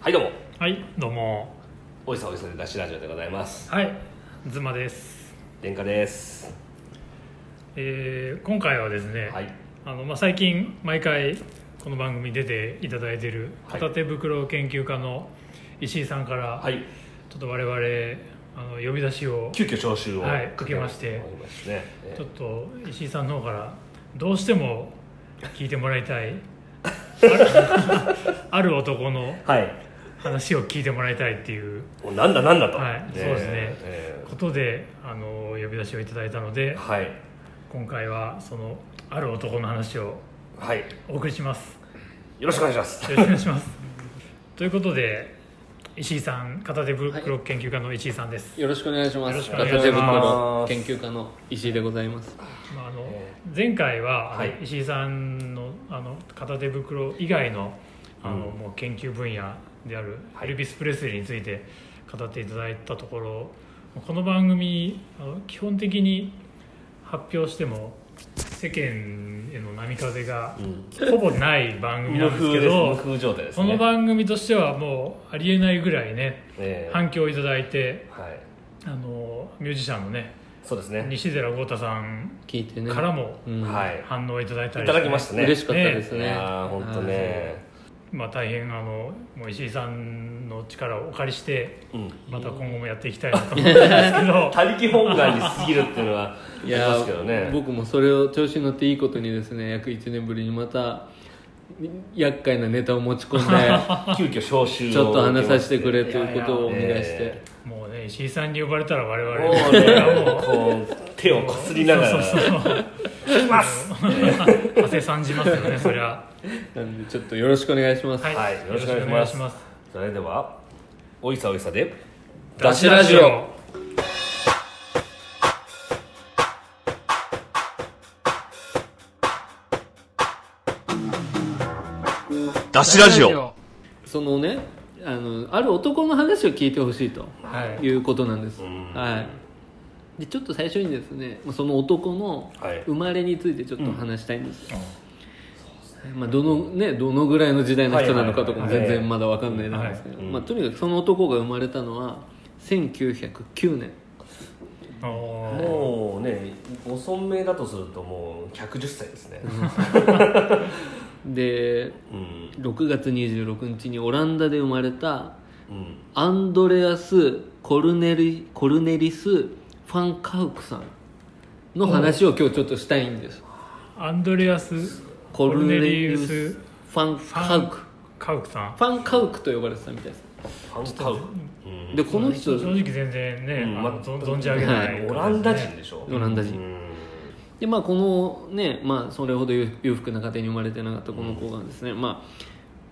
はいどうも。はいどうも。おいさおいさでダッシュラジオでございます。はいズマです、殿下です。えー今回はですね、はい。あのまあ、最近毎回この番組に出ていただいているはい。片手袋研究家の石井さんから、はい。ちょっと我々あの呼び出しを急遽招集をはい受けましてかけましてねえ。ちょっと石井さんの方からどうしても 聞いてもらいたい。ある ある男のはい話を聞いてもらいたいっていう。なんだなんだと。はいそうですね。えことであの呼び出しをいただいたのでーはい。今回はそのある男の話をはい。お送りします。よろしくお願いします。よろしくお願いします。ということで石井さん片手袋研究家の石井さんです、よろしくお願いします。よろしくお願いします。片手袋研究家の石井でございます。まあ、あのえ前回は、はい。石井さんのあの片手袋以外のあの、うん。もう研究分野であるはい。エルビス・プレスリーについて語っていただいたところこの番組あの基本的に発表しても世間への波風がうん。ほぼない番組無なんですけど無風状態ですこねの番組としてはもうありえないぐらいねえー反響をいただいてはい。あのミュージシャンのねそうですね。西寺豪太さん聞いてね。からもうん。はい。反応をいただいたりいただきましたね。嬉しかったですね。いやー本当ねまあ、大変あのもう石井さんの力をお借りしてうん。また今後もやっていきたいなと思うんですけど。他力本願に過ぎるっていうのはありいやますけどね。僕もそれを調子に乗っていいことにですね、約1年ぶりにまた厄介なネタを持ち込んで、急遽招集をちょっと話させてくれということをお願いして。え。もうね石井さんに呼ばれたら我々もうねもうこう手をこすりながら。そうそうそう「きます!」汗さんじますよねそりゃなんでちょっとよろしくお願いします。はい、はいよろしくお願いしますそれではおいさおいさでダッシュラジオダッシュラジオそのね、あの、ある男の話を聞いてほしいとはいいうことなんです。うんはい。で、ちょっと最初にですね、その男のはい。生まれについてちょっと話したいんです。よまあ、どのねどのぐらいの時代の人なのかとかも全然まだわかんないなんですけど、まあ、とにかくその男が生まれたのは1909年もうねご存命だとするともう110歳ですね。でうん。6月26日にオランダで生まれたうん。アンドレアス・コルネリコルネリス・ファンカウクさんの話を今日ちょっとしたいんです。アンドレアス・コルネリウス・ファンカウク。カウクさん。ファンカウクと呼ばれてたみたいです。ファンカウうんでこの人正直全然ね、うん。ま存存じ上げない、オランダ人でしょ？オランダ人。うん。でまあこのねまあそれほど裕裕福な家庭に生まれてなかったこの子がですね、まあ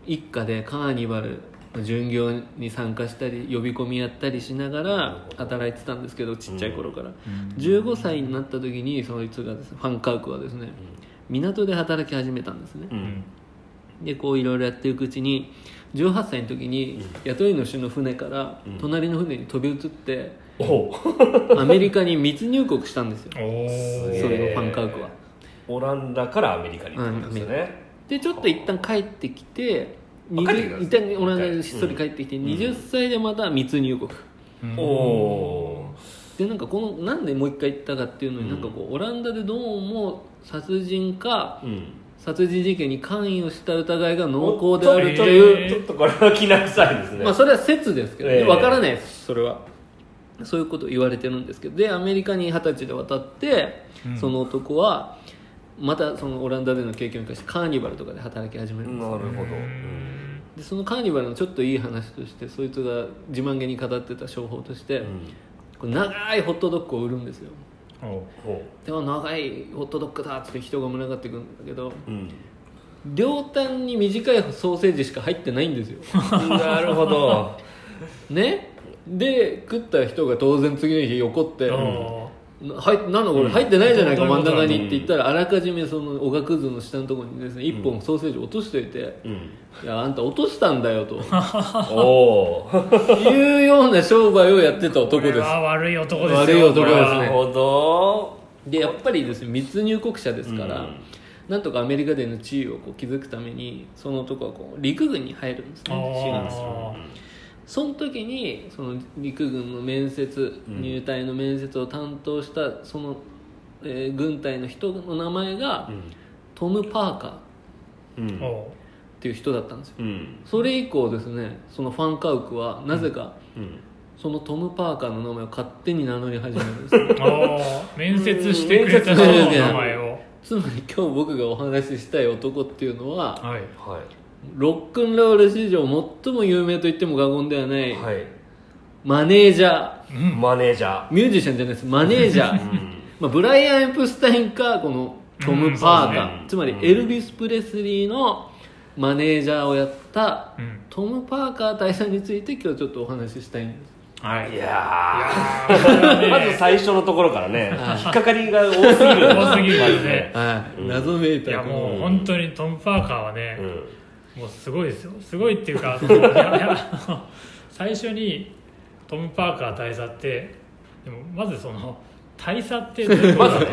一家でカーニバル巡業に参加したり呼び込みやったりしながら働いてたんですけどちっちゃい頃から、15歳になった時にそいつがですねファンカウクはですね港で働き始めたんですね、うん。でこういろいろやっていくうちに18歳の時に雇い主の船から隣の船に飛び移っておう。アメリカに密入国したんですよ。そうすげえいうファンカウクは。オランダからアメリカに行ったんですよね。でちょっと一旦帰ってきて一旦オランダにひっそり帰ってきて、20歳でまた密入国、おおでなんかこのなんでもう一回行ったかっていうのに、なんかこうオランダでどうも殺人かーうん。殺人事件に関与した疑いが濃厚であるという、えーちょっとこれは気な臭いですね。まあそれは説ですけど、ええ。わからないです。それは。そういうことを言われてるんですけど。でアメリカに二十歳で渡って、その男はまたそのオランダでの経験を生かしてカーニバルとかで働き始めるんですなるほどでそのカーニバルのちょっといい話としてそいつが自慢げに語ってた商法として、うん。こう長いホットドッグを売るんですよ。でも長いホットドッグだっつって人が群がってくるんだけど両端に短いソーセージしか入ってないんですよ。なるほど。ね？で食った人が当然次の日怒ってはい、なんだこれ入ってないじゃないか、うん真ん中にって言ったらあらかじめそのおがくずの下のところにですね一本ソーセージ落としといて、うん。いやあんた落としたんだよと。おお いうような商売をやってた男です。これは悪い男ですよ悪い男ですね。これは。なるほど。でやっぱりですね密入国者ですから、うん。なんとかアメリカでの地位をこう築くためにその男はこう陸軍に入るんですね4月あその時にその陸軍の面接うん。入隊の面接を担当したその、えー軍隊の人の名前がトム・パーカー。っていう人だったんですよ。うん。それ以降ですねそのファンカウクはなぜかうん。そのトム・パーカーの名前を勝手に名乗り始めるんです 面接してくれた人の名前を。つまり今日僕がお話ししたい男っていうのははい。はロックンロール史上最も有名と言っても過言ではないいはい。マネージャー。うん。マネージャー。ミュージシャンじゃないです。マネージャー。うん。まあ、ブライアン・エプスタインかこのトム・パーカー、うんそうですね。つまりうん。エルビス・プレスリーのマネージャーをやったうん。トム・パーカー大佐について今日ちょっとお話ししたいんです。はい。いいやや まず最初のところからね。はい。引っかかりが多すぎる。多すぎるよね。謎めいたいやこのもう本当にトム・パーカーはね、うんもうすごいですよ。すごいっていうか 最初にトム・パーカー大佐ってでもまずその大佐ってまずね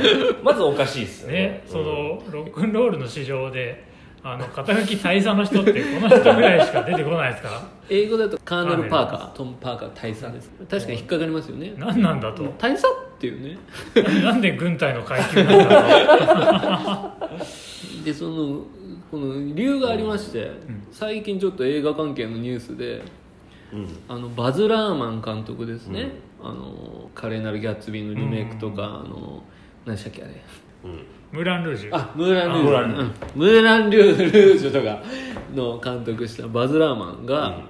まずおかしいっすよね。ねそのロックンロールの市場であの肩書き大佐の人ってこの人ぐらいしか出てこないですから。英語だとカーネル・パーカカートム・パーカー大佐です。確かに引っかかりますよね。何なんだと。大佐っていうね。なんで軍隊の階級なんだ でそのこの理由がありまして、最近ちょっと映画関係のニュースでうん。あのバズ・ラーマン監督ですね、あの華麗なるギャッツビーのリメイクとか、あの何でしたっけあれ。うん。ムーラン・ルージュ。あムーラン・ルージュ。あムーランうん。ムーラン・ルールージュとかの監督したバズ・ラーマンが、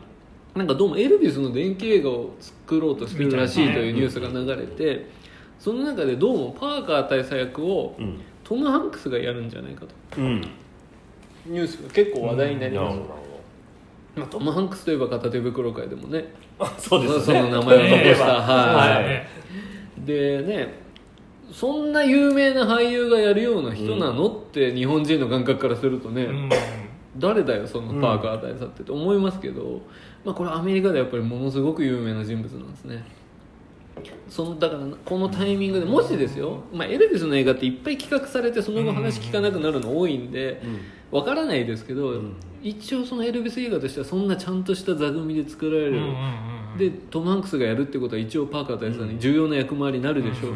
なんかどうもエルビスの電気映画を作ろうとしてるらしいというニュースが流れて、その中でどうもパーカー大佐役をうん。トム・ハンクスがやるんじゃないかと。うんニュースが結構話題になります、なるほどなるまあ、トム・ハンクスといえば片手袋界でもね。そうですそねの名前を残した、ねはい、ねでねそんな有名な俳優がやるような人なの、って日本人の感覚からするとね、うん。誰だよそのパーカー大佐ってって思いますけど、まあ、これアメリカでやっぱりものすごく有名な人物なんですね。そのだからこのタイミングでもしですよ、まあ、エルビスの映画っていっぱい企画されてその後話聞かなくなるの多いんでわからないですけど、ん。一応そのエルビス映画としてはそんなちゃんとした座組で作られる、うんうんうんでトム・ハンクスがやるってことは一応パーカー大佐に重要な役回りになるでしょ。う、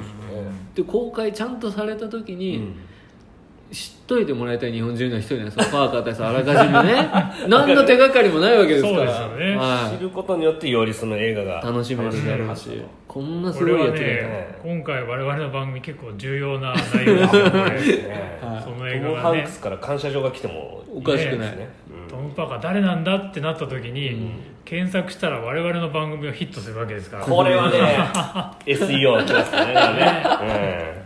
で公開ちゃんとされた時に、うん知っといてもらいたい日本人の一人なんですよパーカー大佐あらかじめね。何の手がかりもないわけですから。そうですよね。は知ることによってよりその映画がい、楽しめるだろうし。こんなすごいやつがね今回我々の番組結構重要な内容ですよこれねはい。そのト映画がねムハンクスから感謝状が来てもおかしくない、ねトム・パーカー誰なんだってなった時に、ん。検索したら我々の番組をヒットするわけですから。これはね SEO きますからね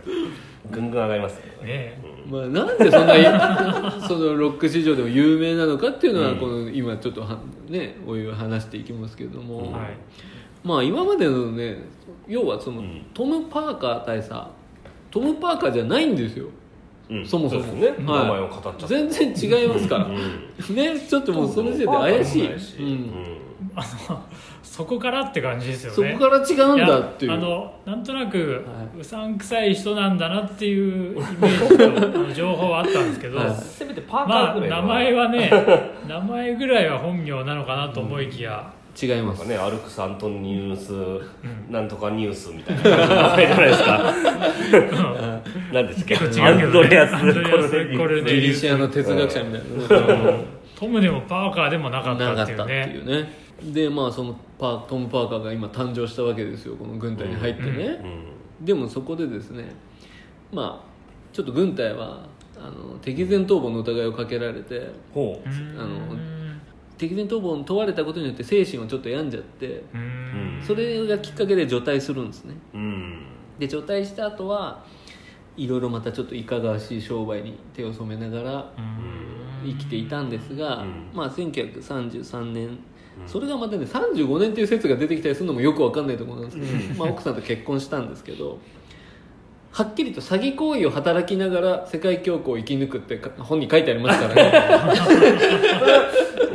うん。ぐんぐん上がりますよ。ねねまあ、なんでそんな そのロック市場でも有名なのかっていうのは、うん。この今ちょっとはねおいおい話していきますけども、うん。はい。まあ今までのね要はその、ん。トム・パーカー大佐トム・パーカーじゃないんですよ。うん。そもそも。うですね。はい。名前を語っちゃった。全然違いますから、うん。ねちょっともうその時点で怪しい、うん。うん。あのそこからって感じですよそねこから違うんだっていう。やあのなんとなく、はうさんくさい人なんだなっていうイメージとあの情報はあったんですけど、はい。せめてパーカまあーぐらい名前はね名前ぐらいは本名なのかなと思いきや、違いますかねアルクス・アントニウス、なんとかニュースみたいな名前じゃないですか。何ですっけ？ね。アンドレアス・コルネギリシアの哲学者みたいな。ねトムでもパーカーでもなかったっていうねでまあそのパートム・パーカーが今誕生したわけですよこの軍隊に入ってね、うんでもそこでですねまあちょっと軍隊はあの敵前逃亡の疑いをかけられてほう。うん。あの敵前逃亡に問われたことによって精神をちょっと病んじゃってうん。それがきっかけで除隊するんですね。うん。で除隊した後はいろいろまたちょっといかがわしい商売に手を染めながら生きていたんですが、うん。まあ、1933年それがまたね35年っていう説が出てきたりするのもよくわかんないところなんですけど、まあ、奥さんと結婚したんですけどはっきりと詐欺行為を働きながら世界恐慌を生き抜くってか本に書いてありますからね。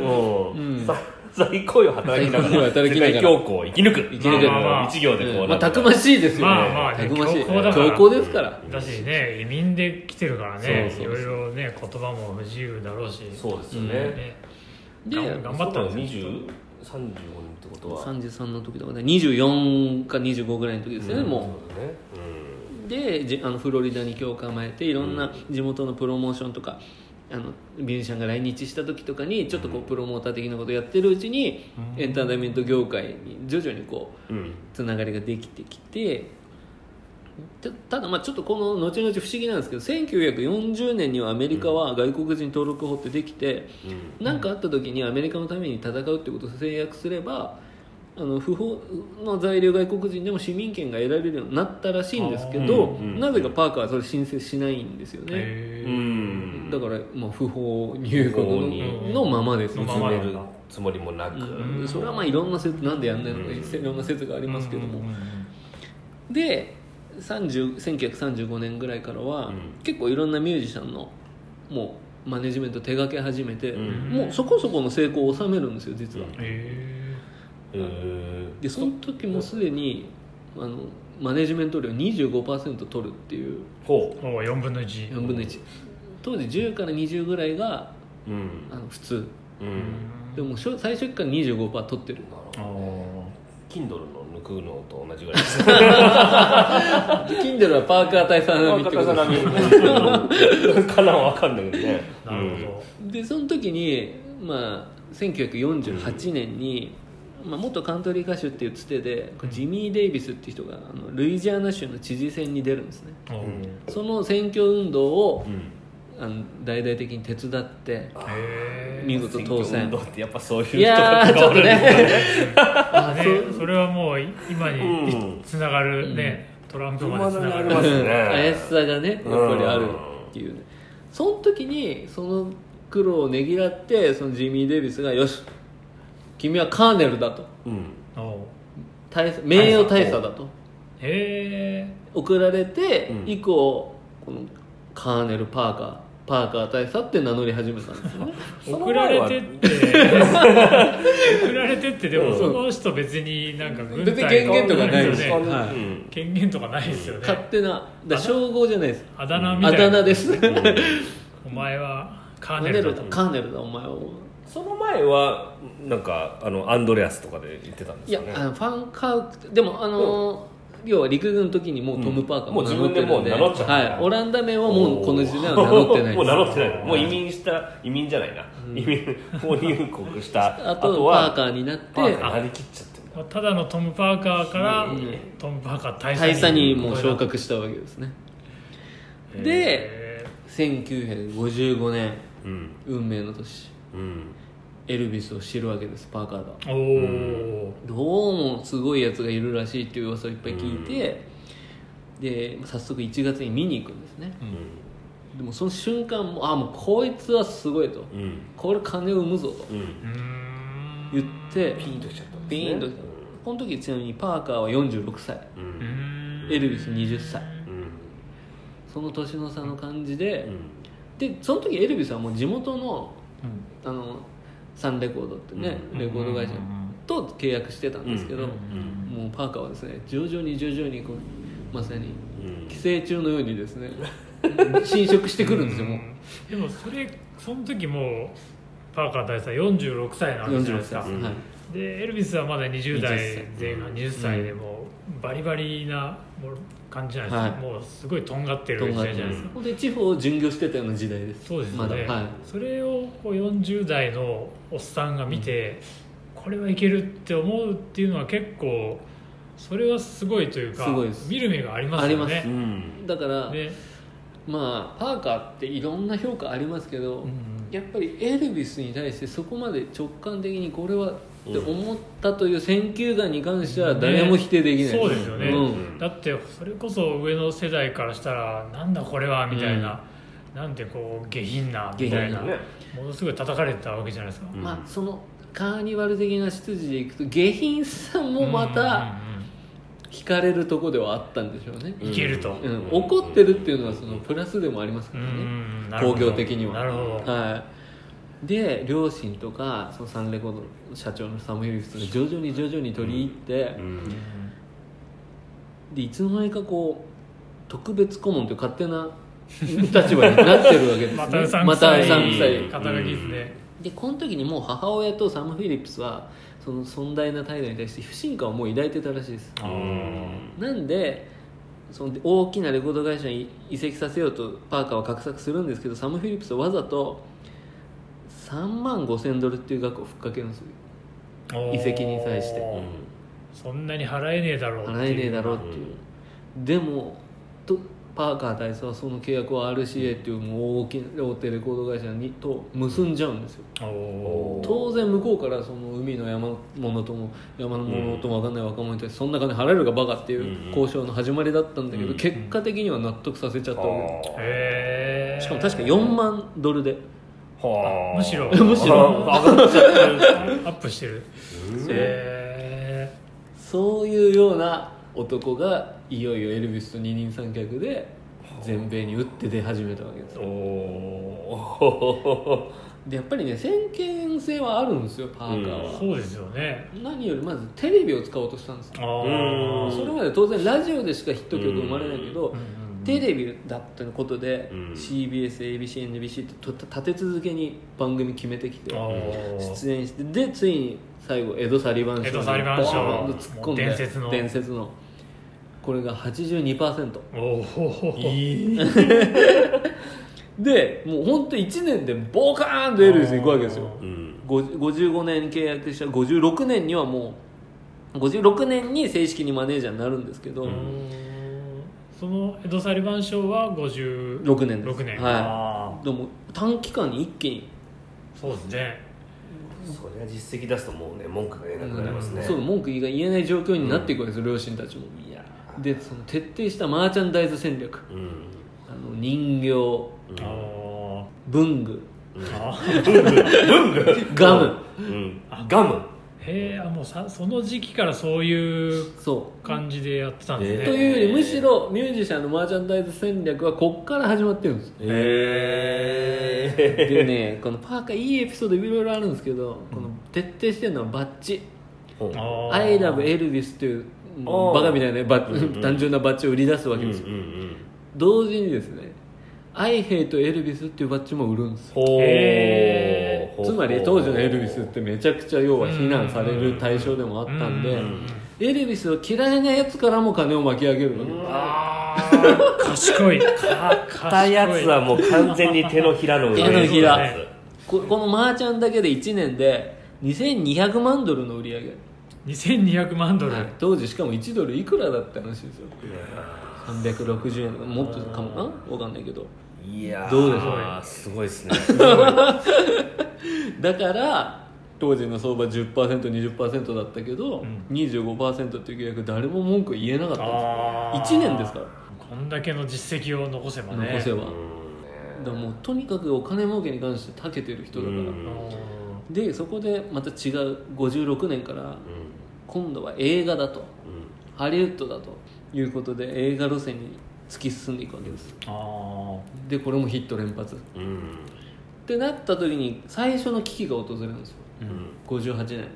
もう、うん。さ在庫を働きなが在庫をら働きながら世界恐慌を生き抜く。生き抜く。まあまあまあ。一行でこうまあたくましいですよね。まあまあねたくましい。強行だから。強行ですから。だしね移民で来てるからね。そうそうそう。いろいろね言葉も不自由だろうし。そうですよね、ねで頑頑張ったんですよ。20 35人ってことは。33の時とかね24か25ぐらいの時ですよね、うん。もそうだね。うでじあのフロリダに今日構えていろんな地元のプロモーションとかあのミュージシャンが来日した時とかにちょっとこうプロモーター的なことをやってるうちにエンターテインメント業界に徐々にこうつながりができてきてたただまあちょっとこの後々不思議なんですけど1940年にはアメリカは外国人登録法ってできて何、かあった時にアメリカのために戦うってことを制約すればあの不法の在留外国人でも市民権が得られるようになったらしいんですけど、うんうんなぜかパーカーはそれ申請しないんですよね、うんだからまあ不法入国ののままですのよままなんだ進めるつもりもなく、うん。それはまあいろんな説なんでやんないのかいろんな説がありますけども、うんうんうん。で30 1935年ぐらいからは、うん。結構いろんなミュージシャンのもうマネジメント手掛け始めて、うん。もうそこそこの成功を収めるんですよ実は、うん。へえでその時もすでにあのマネジメント料25%取るっていう。ー、ほーお4分の1 4分の1当時10から20ぐらいがううん。あの普通。うん。でもしょ最初から25%取ってる。あー。Kindle の抜くのと同じぐらいです。キンデルはパーカー大佐並みってこと高ですかなわかん。ないけどねなるほどでその時に、まあ、1948年に、まあ、元カントリー歌手っていうつてでジミー・デイビスっていう人があのルイジアナ州の知事選に出るんですね。おーその選挙運動をうんあの大々的に手伝ってへ見事当選。選挙運動ってやっぱそういう人いやーちょっとね。あねそれはもう今うん。につながるね、トランプまでつながるね。怪しさがねやっぱりあるっていうね。その時にその苦労をねぎらってそのジミー・デイビスが「よし君はカーネルだ」と。うん。大佐名誉大佐だと。へえ送られて、うん。以降このカーネル・パーカーパーカー大佐って名乗り始めたんですよ。ね 送られてって。送られてってでもその人別になんか軍隊別に権限とかないです。よねはい。うん。権限とかないですよね。勝手なだ称号じゃないです。あだ名みあたいな。だ名です。お前はカーカーネルだカーネルだお前は。その前はなんかあのアンドレアスとかで言ってたんですいやかねあのファンカウでもあのー要は陸軍の時にもうトム・パーカーもうん。名乗ってるので,、もう自分でもう名乗っちゃったはい、オランダ名はもうこの時代は名乗ってないです。もう名乗ってないもう移民した移民じゃないな、移民もう入国した あとはーカーになってパーカーなりきっちゃってる。ただのトム・パーカーから、うん。トム・パーカー大佐大佐にもう昇格したわけですね。でへ1955年うん。運命の年。うんエルビスを知るわけですパーカーがー。おおどうもすごいやつがいるらしいっていう噂をいっぱい聞いて、で早速1月に見に行くんですね。でもその瞬間もあもうこいつはすごいと。うん。うんこれ金を生むぞと。言ってピンときちゃったんですね。ピーンとこの時ちなみにパーカーは46歳。エルビス20歳。うん。その年の差の感じで、うん。でその時エルビスはもう地元のうん。あのサンレコードってね、うん。レコード会社と契約してたんですけど、うんもうパーカーはですね徐々に徐々にこうまさにうん。寄生虫のようにですね侵食してくるんですよもう。でもそれその時もうパーカー大佐46歳なわけじゃない46です。かはいでエルビスはまだ20代20歳。前半20歳でもうバリバリなもう感じじゃないですか、はい。もうすごいとんがってる時代じゃないですか、ほんで地方を巡業してたような時代です。そうですよね、まだ。はい。それをこう40代のおっさんが見て、これはいけるって思うっていうのは結構それはすごいというかすごいです。見る目がありますよありまねうん。だから、ね。まあパーカーっていろんな評価ありますけど、うん。やっぱりエルビスに対してそこまで直感的にこれはって思ったという選球眼に関しては誰も否定できない、そうですよね、うん。だってそれこそ上の世代からしたらなんだこれはみたいな、なんてこう下品なみたいなねものすごい叩かれてたわけじゃないですか、うん。まあそのカーニバル的な出自でいくと下品さもまた惹かれるとこではあったんでしょうね、うん。うんいけると、うん。怒ってるっていうのはそのプラスでもありますからね、工業的には。なるほど、はで両親とかそのサンレコの社長のサム・ヒリスが徐々に徐々に取り入って、うん。でいつの間にかこう特別顧問という勝手な立場になってるわけですね。またうさんまくさいたうさんくさい。肩書きで。すね、でこの時にもう母親とサム・フィリップスはその尊大な態度に対して不信感をもう抱いてたらしいです。なんでその大きなレコード会社に移籍させようとパーカーは画策するんですけどサム・フィリップスはわざと3万5千ドルっていう額をふっかけるんですよ。おー。移籍に際して。そんなに払えねえだろう払えねえだろうっていう、でもとパーカー大佐はその契約を RCA っていうもう大きな大手レコード会社にと結んじゃうんですよ。当然向こうからその海の山物とも山の物とも分かんない若者に対してそんな金払えるかバカっていう交渉の始まりだったんだけど、うん結果的には納得させちゃったわけ。しかも確か4万ドルであはあ。むしろ。むしろ。あ上がっちゃってるアップしてる。うん。へそういうような男がいよいよエルヴィスと二人三脚で全米に打って出始めたわけですおおでやっぱりね先見性はあるんですよパーカーえは、そうですよね。何よりまずテレビを使おうとしたんですよ。あそれまで当然ラジオでしかヒット曲生まれないけど、うんうんテレビだったことで、うん。CBSABCNBC ってと立て続けに番組決めてきて出演してでついに最後エド・サリバン賞にと突っ込んで伝説の。伝説の。これが82%おおいい。でもう本当1年でボカーンとエルヴィスに行くわけですよ。うん。50 55年契約した56年にはもう56年に正式にマネージャーになるんですけど、そのエド・サリバン賞は56 6年です。年はい。あでも短期間に一気に。ーそうですね。それは実績出すともうね文句が言えなくなりますね。そう文句が言えない状況になっていくわけです、両親たちも。いやでその徹底したマーチャンダイズ戦略。うん。あの人形。うん。あ文具。ーあ文具。ガム。うん。ガムへえあもうさその時期からそういうそ感じでやってたんですう、ね、というよりむしろミュージシャンのマーチャンダイズ戦略はこっから始まってるんですへえでねこのパーカーいいエピソードいろいろあるんですけど、この徹底してるのはバッジあ「ー。I love Elvis」というバカみたいなねバ単純なバッジを売り出すわけですよ、うん同時にですね「I hate Elvis」っていうバッジも売るんですよ。ほつまり当時のエルヴィスってめちゃくちゃ要は非難される対象でもあったんでうん。エルヴィスを嫌いなやつからも金を巻き上げるわけですあー賢い。かたやつはもう完全に手のひらの上手のひら。ねここのマーチャンだけで1年で2200万ドルの売り上げ、2200万ドル、当時しかも1ドルいくらだったらしいですよ360円とかもっとかもな？分かんないけどいやーどうでしょうすごいですね。だから当時の相場 10%20% だったけど、ん。25%っていう契約誰も文句言えなかったんですあー。1年ですから。こんだけの実績を残せばね。残せば、うん。だもうとにかくお金儲けに関して長けてる人だから、うん。でそこでまた違う56年から今度は映画だと。ハリウッドだということで映画路線に突き進んでいくわけです。あでこれもヒット連発。っうん。うんてなった時に最初の危機が訪れるんですよ。うん。58年。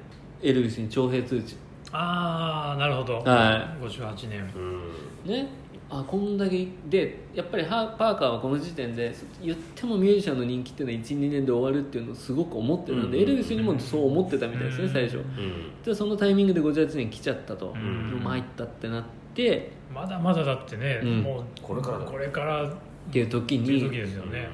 エルヴィスに徴兵通知。ああなるほど、は58年。うん。ね。あこんだけでやっぱりハパーカーはこの時点で言ってもミュージシャンの人気っていうのは12年で終わるっていうのをすごく思ってたんで、うん。エルヴィスにもそう思ってたみたいですね、うん。最初。うん。でそのタイミングで58年来ちゃったと、ん。参ったってなってまだまだだってね、うん。もうこれからだ。これからっっていう時ていう時にですよね、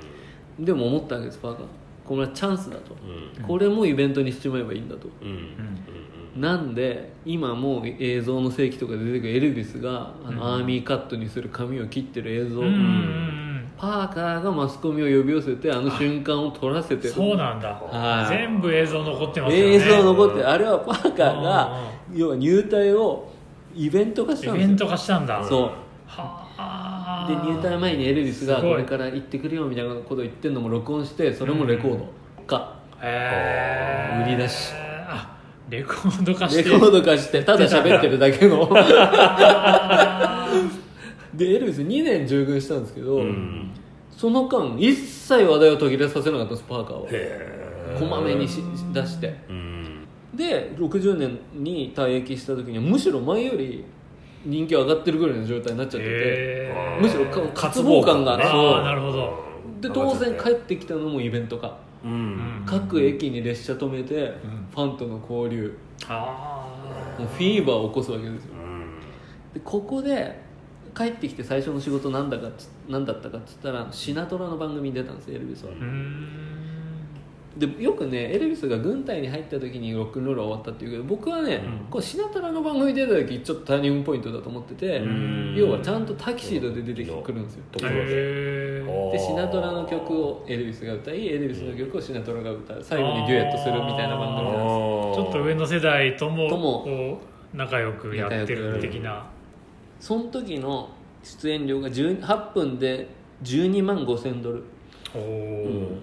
でも思ったわけですパーカー。これはチャンスだと、うん。これもイベントにしちまえばいいんだと。うん。うん。なんで今もう映像の世紀とかで出てくるエルヴィスがあの、アーミーカットにする髪を切ってる映像、うんうんうんパーカーがマスコミを呼び寄せてあの瞬間を撮らせて。るそうなんだ、はい。全部映像残ってますよね。映像残ってあれはパーカーうが要は入隊をイベント化したんイベント化したんだ。そう。はあ。で入隊前にエルヴィスがこれから行ってくるよみたいなことを言ってるのも録音してそれもレコード化、へー。売り出し。あレコード化して。レコード化してただ喋ってるだけの。あ でエルヴィス2年従軍したんですけど、うん。その間一切話題を途切れさせなかったんですパーカーはへこまめにし出して。うんで60年に退役した時にはむしろ前より人気上がってるぐらいの状態になっちゃっててむしろか渇望感が。ねそう。ああなるほど。で当然帰ってきたのもイベント化うん。うん各駅に列車止めてファンとの交流。うフィーバーを起こすわけですよ。うん。でここで帰ってきて最初の仕事なんだかなんだったかっつったらシナトラの番組に出たんですエルビスは。あうんでよくねエルビスが軍隊に入った時にロックンロールは終わったっていうけど僕はね、うん。こうシナトラの番組に出た時ちょっとターニングポイントだと思っててうん。要はちゃんとタキシードで出てくるんですよ。ところでシナトラの曲をエルビスが歌いエルビスの曲をシナトラが歌う。最後にデュエットするみたいな番組なんです。ちょっと上の世代ともとも。仲良くやってる的な。その時の出演料が10 8分で12万5千ドル。おお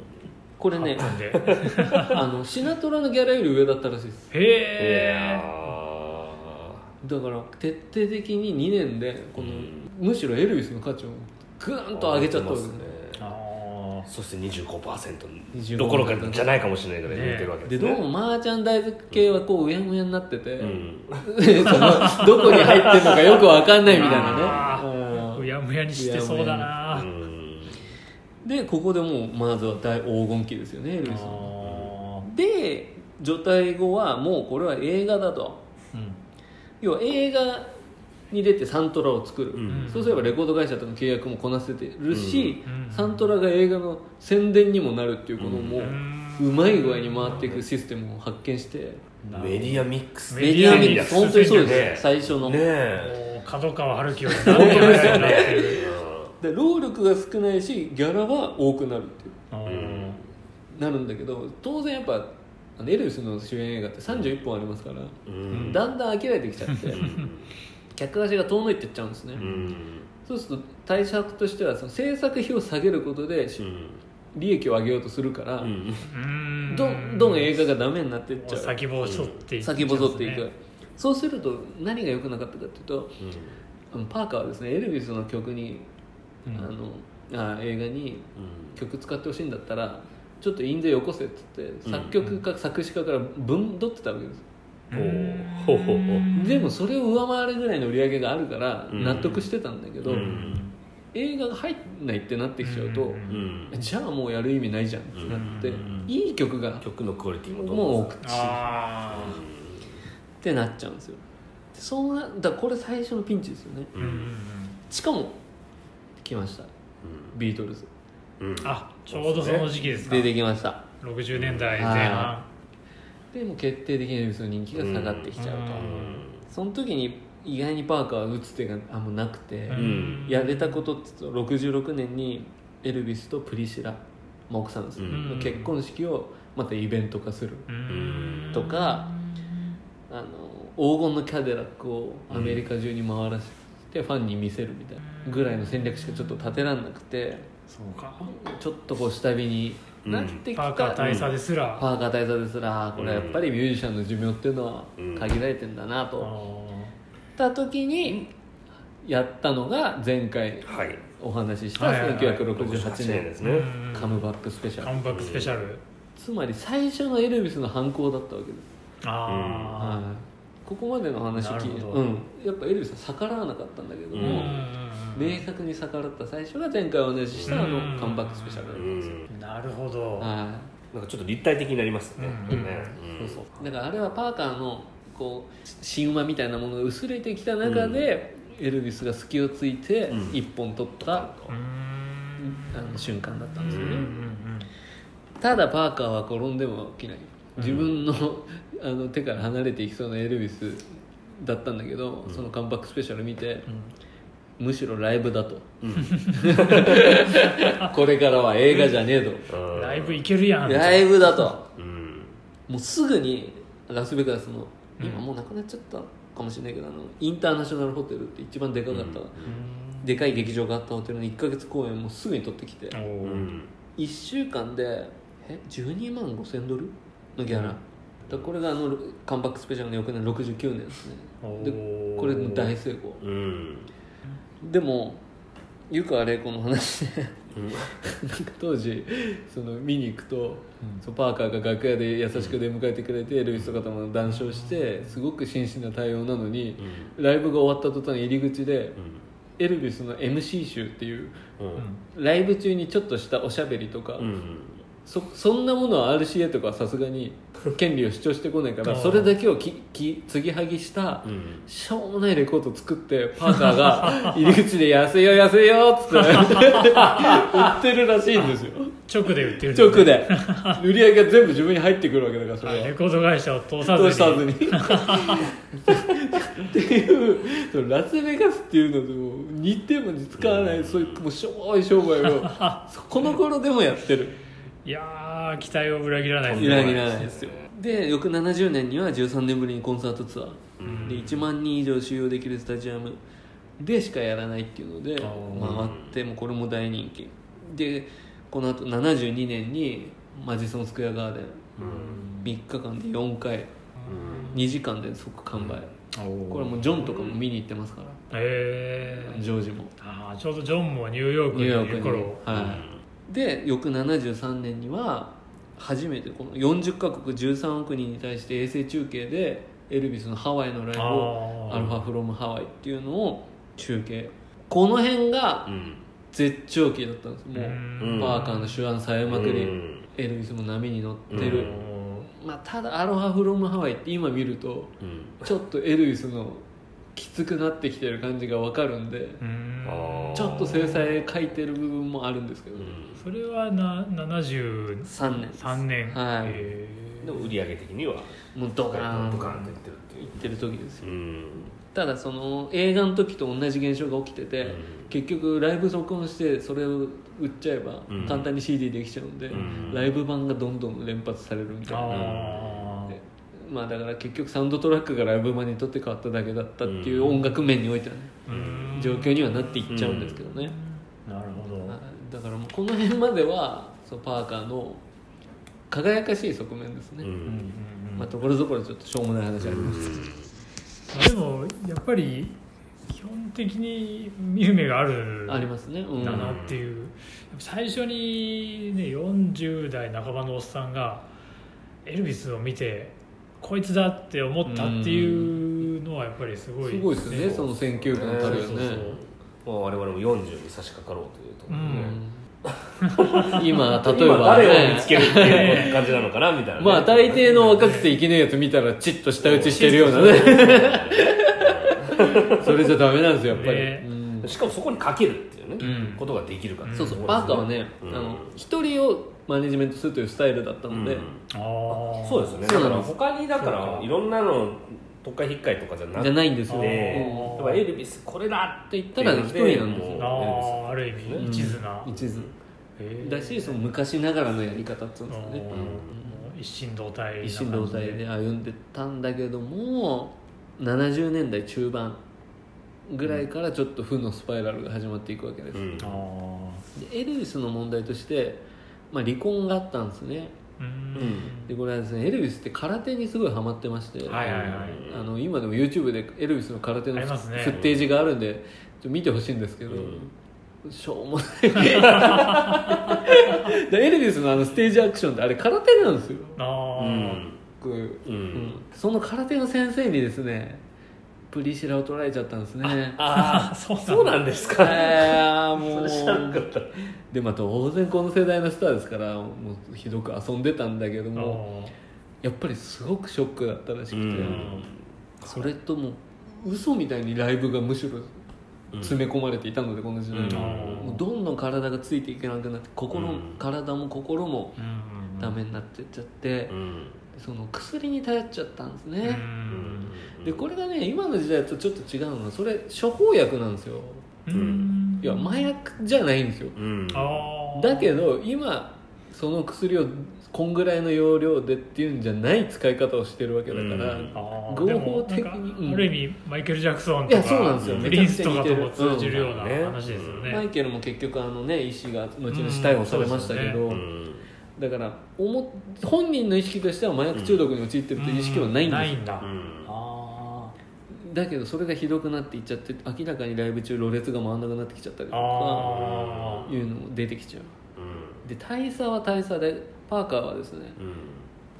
これね8分で。あのシナトラのギャラより上だったらしいです。へいえやだから徹底的に2年でこの、むしろエルビスの価値をグーンと上げちゃったわけですね。あそして25% 25%どころかじゃないかもしれないぐらい抜いてるわけでですね。どうもマーチャンダイズ系はこううやむやになってて、うん。そのどこに入ってるのかよくわかんないみたいなあねあうやむやにしてそうだな。うんでここでもうまずは大黄金期ですよねエルビスあのー。で除隊後はもうこれは映画だと。うん。要は映画に出てサントラを作る、うん。そうすればレコード会社との契約もこなせてるし、うん。サントラが映画の宣伝にもなるっていうことも、ううん。まい具合に回っていくシステムを発見して。メディアミックス。メメディアミックス本当にそうです、ね最初の、ねえもう角川春樹よ り何年も早くなってるで労力が少ないしギャラは多くなるっていう。なるんだけど当然やっぱあのエルビスの主演映画って31本ありますから、うん。だんだん飽きられてきちゃって客足が遠のいてっちゃうんですね、うん。そうすると対策としてはその制作費を下げることでしうん。利益を上げようとするから、どんどん映画がダメになっていっちゃう。先細っていっちゃうん先細っていく、そうすると何が良くなかったかっていうとあのパーカーはですねエルビスの曲に、うんあのあ映画にうん。曲使ってほしいんだったらちょっと印税よこせっつってうん。作曲家、作詞家から分取ってたわけですほう。ほうほうほう。でもそれを上回るぐらいの売り上げがあるからうん。納得してたんだけど、うん。映画が入んないってなってきちゃうと、じゃあもうやる意味ないじゃんってなって、うん。いい曲が曲のクオリティもどう送っあってなっちゃうんですよ。でそうなだからこれ最初のピンチですよね。しかも来ました。ビートルズ。うん。あちょうどその時期ですか。出てきました。60年代前半。はでもう決定的にエルビスの人気が下がってきちゃうと、うん。その時に意外にパーカーは打つ手があんまなくて、うん。やれたことって言うと66年にエルビスとプリシラ、まあ、奥さんです、うん。の結婚式をまたイベント化する。うん。とかあの黄金のキャデラックをアメリカ中に回らせてファンに見せるみたいなぐらいの戦略しかちょっと立てらんなくてそうか。ちょっとこう下火になってきた、パーカー大佐ですら。パーカー大佐ですらこれやっぱりミュージシャンの寿命っていうのはうん。限られてんだなあとー。った時にやったのが前回はい。お話ししたはいはいはい。1968 68年年でカムバックスペシャル。カムバックスペシャル。つまり最初のエルビスの犯行だったわけです、あはい。ここまでの話聞いて、うん、やっぱエルビスは逆らわなかったんだけどあも、うん明確に逆らった最初が前回お話ししたあのうんカムバックスペシャルだったんですよ、なるほど。はなんかちょっと立体的になりますね。うん。ね。い、そうそう。だからあれはパーカーのこう神話みたいなものが薄れてきた中で、エルビスが隙をついてうん。一本取った、うん。あの瞬間だったんですよね、うん。うんただパーカーは転んでも起きない。自分の,、あの手から離れていきそうなエルビスだったんだけど、そのカムバックスペシャル見て、むしろライブだと。これからは映画じゃねえと。うん。ライブ行けるやん。ライブだと。うん。もうすぐにラスベガスのうん。今もうなくなっちゃったかもしれないけどあのインターナショナルホテルって一番でかかった、でかい劇場があったホテルの1か月公演もすぐに取ってきて。おうーん。1週間でえ12万5千ドルのギャラ、だこれがあのカムバックスペシャルの翌年69年ですね。でこれの大成功。うんでもよくあれこの話で。うん。なんか当時その見に行くと、そうパーカーが楽屋で優しく出迎えてくれてエルヴィスとかとも談笑してすごく真摯な対応なのに、ライブが終わった途端入り口でエルヴィスの MC 集っていううん。ライブ中にちょっとしたおしゃべりとか、うんそそんなものは RCA とかはさすがに権利を主張してこないからそれだけをきき継ぎはぎしたうん。しょうもないレコードを作ってパーカーが入り口で「安いよ安いよ」っつって。売ってるらしいんですよ。直で売ってる直で。売り上げが全部自分に入ってくるわけだからそれは。あレコード会社を通さずに。どうしたずに。っていうそのラスベガスっていうのとも似ても似つかわないそういうもうしょぼい商売をこの頃でもやってるいやー期待を裏切らないです。ね裏切らないですよ。で翌70年には13年ぶりにコンサートツアー、うん。で1万人以上収容できるスタジアム。でしかやらないっていうので回ってもうこれも大人気。でこの後72年にマジソンスクエアガーデン。3日間で4回。2時間で即完売。これもうジョンとかも見に行ってますから。へえジョージも。あーちょうどジョンもニューヨークにいる頃。はいで翌73年には初めてこの40カ国13億人に対して衛星中継でエルビスのハワイのライブを「あー。アルファフロムハワイ」っていうのを中継。この辺がうん。絶頂期だったんですもううん。パーカーの手腕さえまくりうん。エルビスも波に乗ってる、うん。まあ、ただ「アロハフロムハワイ」って今見るとうん。ちょっとエルビスのきつくなってきてる感じが分かるんでちょっと制裁書いてる部分もあるんですけど、うん。それはな73 3年。3年はい。へー。でも売り上げ的にはもうドカーン。ドカーンといってるっていいってる時ですよ。ただその映画の時と同じ現象が起きてて、うん。結局ライブ録音してそれを売っちゃえばうん簡単に CD できちゃうんで、うん。ライブ版がどんどん連発されるみたいな、まあだから結局サウンドトラックがライブ版にとって変わっただけだったっていう音楽面においてはね、状況にはなっていっちゃうんですけどね、なるほど。はいだからもうこの辺まではそうパーカーの輝かしい側面ですね、まあところどころちょっとしょうもない話あります。まあでもやっぱり基本的に見る目があるありますね、うん。だなっていう、最初にね40代半ばのおっさんがエルビスを見てこいつだって思ったっていうのはやっぱりすごいすごいですよねその選球眼たるよね。まあ我々も40に差し掛かろうというところで。ね、今例え今ば、誰を見つけるっていう感じなのかなみたいなね、まあ大抵の若くていけねえやつ見たらチッと舌打ちしてるようなね。それじゃダメなんですよやっぱり、ね。うん。しかもそこにかけるっていうね、うん。ことができるから、そうそう。こパーカーはね、うん。あの一人をマネジメントするというスタイルだったので、うん。ああそうですよね。だから他にだからいろんなの特化引っかいとかじゃなじゃないんですよ、でうん。やっぱエルビスこれだって言たら一人なんですよ。ああある意味うん一途な、一途。へーだしその昔ながらのやり方っていうんですかね、う一心同体一心同体で歩んでたんだけども70年代中盤ぐらいからちょっと負のスパイラルが始まっていくわけです、うん。あでエルヴィスの問題として、まあ、離婚があったんですね。あうん。でこれはですねエルヴィスって空手にすごいハマってまして、はいはいはい。あの今でも YouTube でエルヴィスの空手のフッテージがあるんでちょ見てほしいんですけど、うん。しょうもない。でエルヴィスのあのステージアクションってあれ空手なんですよ。ああ、うん。その空手の先生にですねプリシラを取られちゃったんですね。ああそうなんだそうなんですか。あーもそれ知らなかうった。でまあ当然この世代のスターですからもうひどく遊んでたんだけどもやっぱりすごくショックだったらしくて、うん。それとも嘘みたいにライブがむしろ詰め込まれていたのでこの時代うん。は、どんどん体がついていけなくなって心、うん。体も心もダメになってっちゃってう、んその薬に頼っちゃったんですね、うん。でこれがね今の時代とちょっと違うのはそれ処方薬なんですよ。うん。いや麻薬じゃないんですよ。だけど今その薬をこんぐらいの容量でっていうんじゃない使い方をしてるわけだから、合法的にでもなんかうん。ある意味マイケル・ジャクソンいとかやそうなんですよ。プリンスとかともめちゃくちゃ似てる。通じるようなうん。話ですよね、マイケルも結局あのね医師が後に死逮捕されましたけど、うん。うんだから思本人の意識としては麻薬中毒に陥ってるという意識はないんですよ、だ、うん。あだけどそれがひどくなっていっちゃって明らかにライブ中ろれつが回んなくなってきちゃったりとかいうのも出てきちゃう。うん。で大佐は大佐でパーカーはですねうん。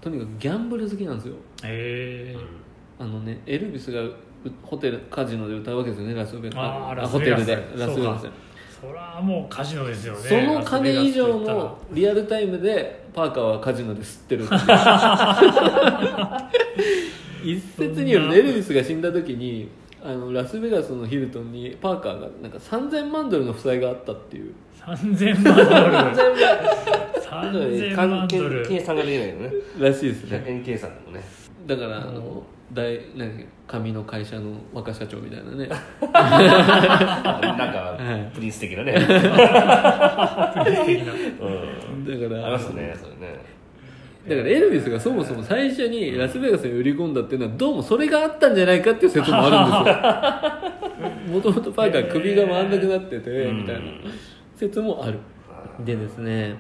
とにかくギャンブル好きなんですよ。へえあのねエルビスがうホテルカジノで歌うわけですよねラスベガス。ホテルでラスベガスでそりゃもうカジノですよね。その金以上のリアルタイムでパーカーはカジノで吸ってる。っていう一説によるとエルビスが死んだ時にあのラスベガスのヒルトンにパーカーがなんか3000万ドルの負債があったっていう。3000万ドル。3000関係万ドル。計算ができないよね。らしいですね。100円計算でもね。だからあの大なんだっけ紙の会社の若社長みたいなね。なんかはいプリンス的なね。的な。うん。だからありますねそれね。だからエルビスがそもそも最初にラスベガスに売り込んだっていうのはどうもそれがあったんじゃないかっていう説もあるんですよ。もともとパーカー首が回んなくなっててみたいな説もある。でですね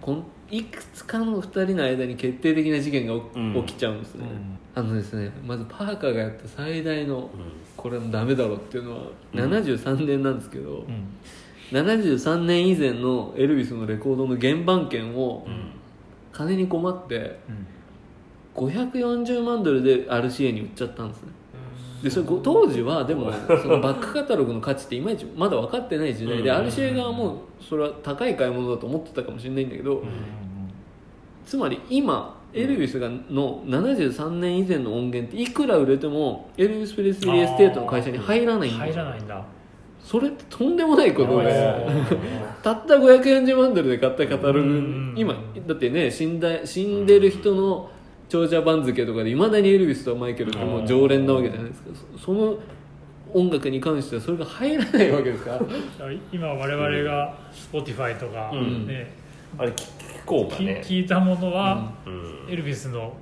こんいくつかの2人の間に決定的な事件が起きちゃうんですね、あのですねまずパーカーがやった最大のこれもダメだろっていうのは73年なんですけど、うん。73年以前のエルビスのレコードの原版権を金に困ってうん。540万ドルで RCA に売っちゃったんですねでそれご当時はでもそのバックカタログの価値っていまいちまだ分かってない時代でうん。RCA 側もそれは高い買い物だと思ってたかもしれないんだけどつまり今エルビスがの73年以前の音源っていくら売れてもエルビス・プレスリーエステートの会社に入らないんだ。入よらないんだ。それってとんでもないことでおー たった540万ドルで買ったカタログうん。今だってね死んだ死んでる人の長者番付とかでいまだにエルビスとマイケルってもう常連なわけじゃないですか。そその音楽に関してはそれが入らないわけですか？ら今我々が Spotify とかうん。ね。あれ聞聞こうかきね。聞いたものはうん。エルビスの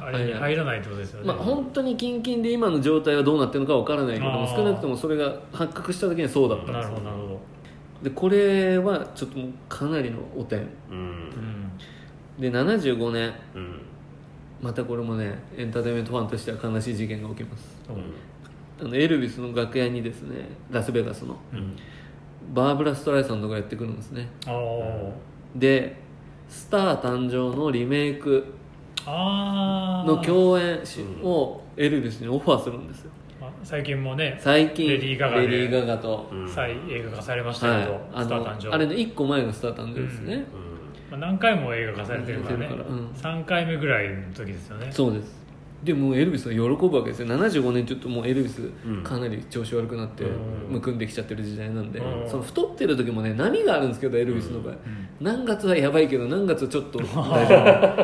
あれに入らないってことですよね。まあ本当にキンキンで今の状態はどうなってるのかわからないけども少なくともそれが発覚した時にはそうだったんなですよ。るほどなるほど。でこれはちょっともうかなりの汚点。うん。うん。で75年。うんまたこれもねエンターテインメントファンとしては悲しい事件が起きます。うん。あのエルビスの楽屋にですねラスベガスのうん。バーブラ・ストライさんとかやってくるんですね。で「スター誕生」のリメイクの共演しをエルビスにオファーするんですよ。まあ最近もね最近レディーガガでレディーガガと、うん。再映画化されましたはい。けど、あスター誕生。のあれの1個前の「スター誕生」ですね、まあ、何回も映画化されてるからね。うん。3回目ぐらいの時ですよね。そうです。でもうエルビスが喜ぶわけですよ。75年ちょっともうエルビスうん。かなり調子悪くなってうん。むくんできちゃってる時代なんで、うん。その太ってる時もね波があるんですけどエルビスの場合、何月はやばいけど何月はちょっと大丈夫。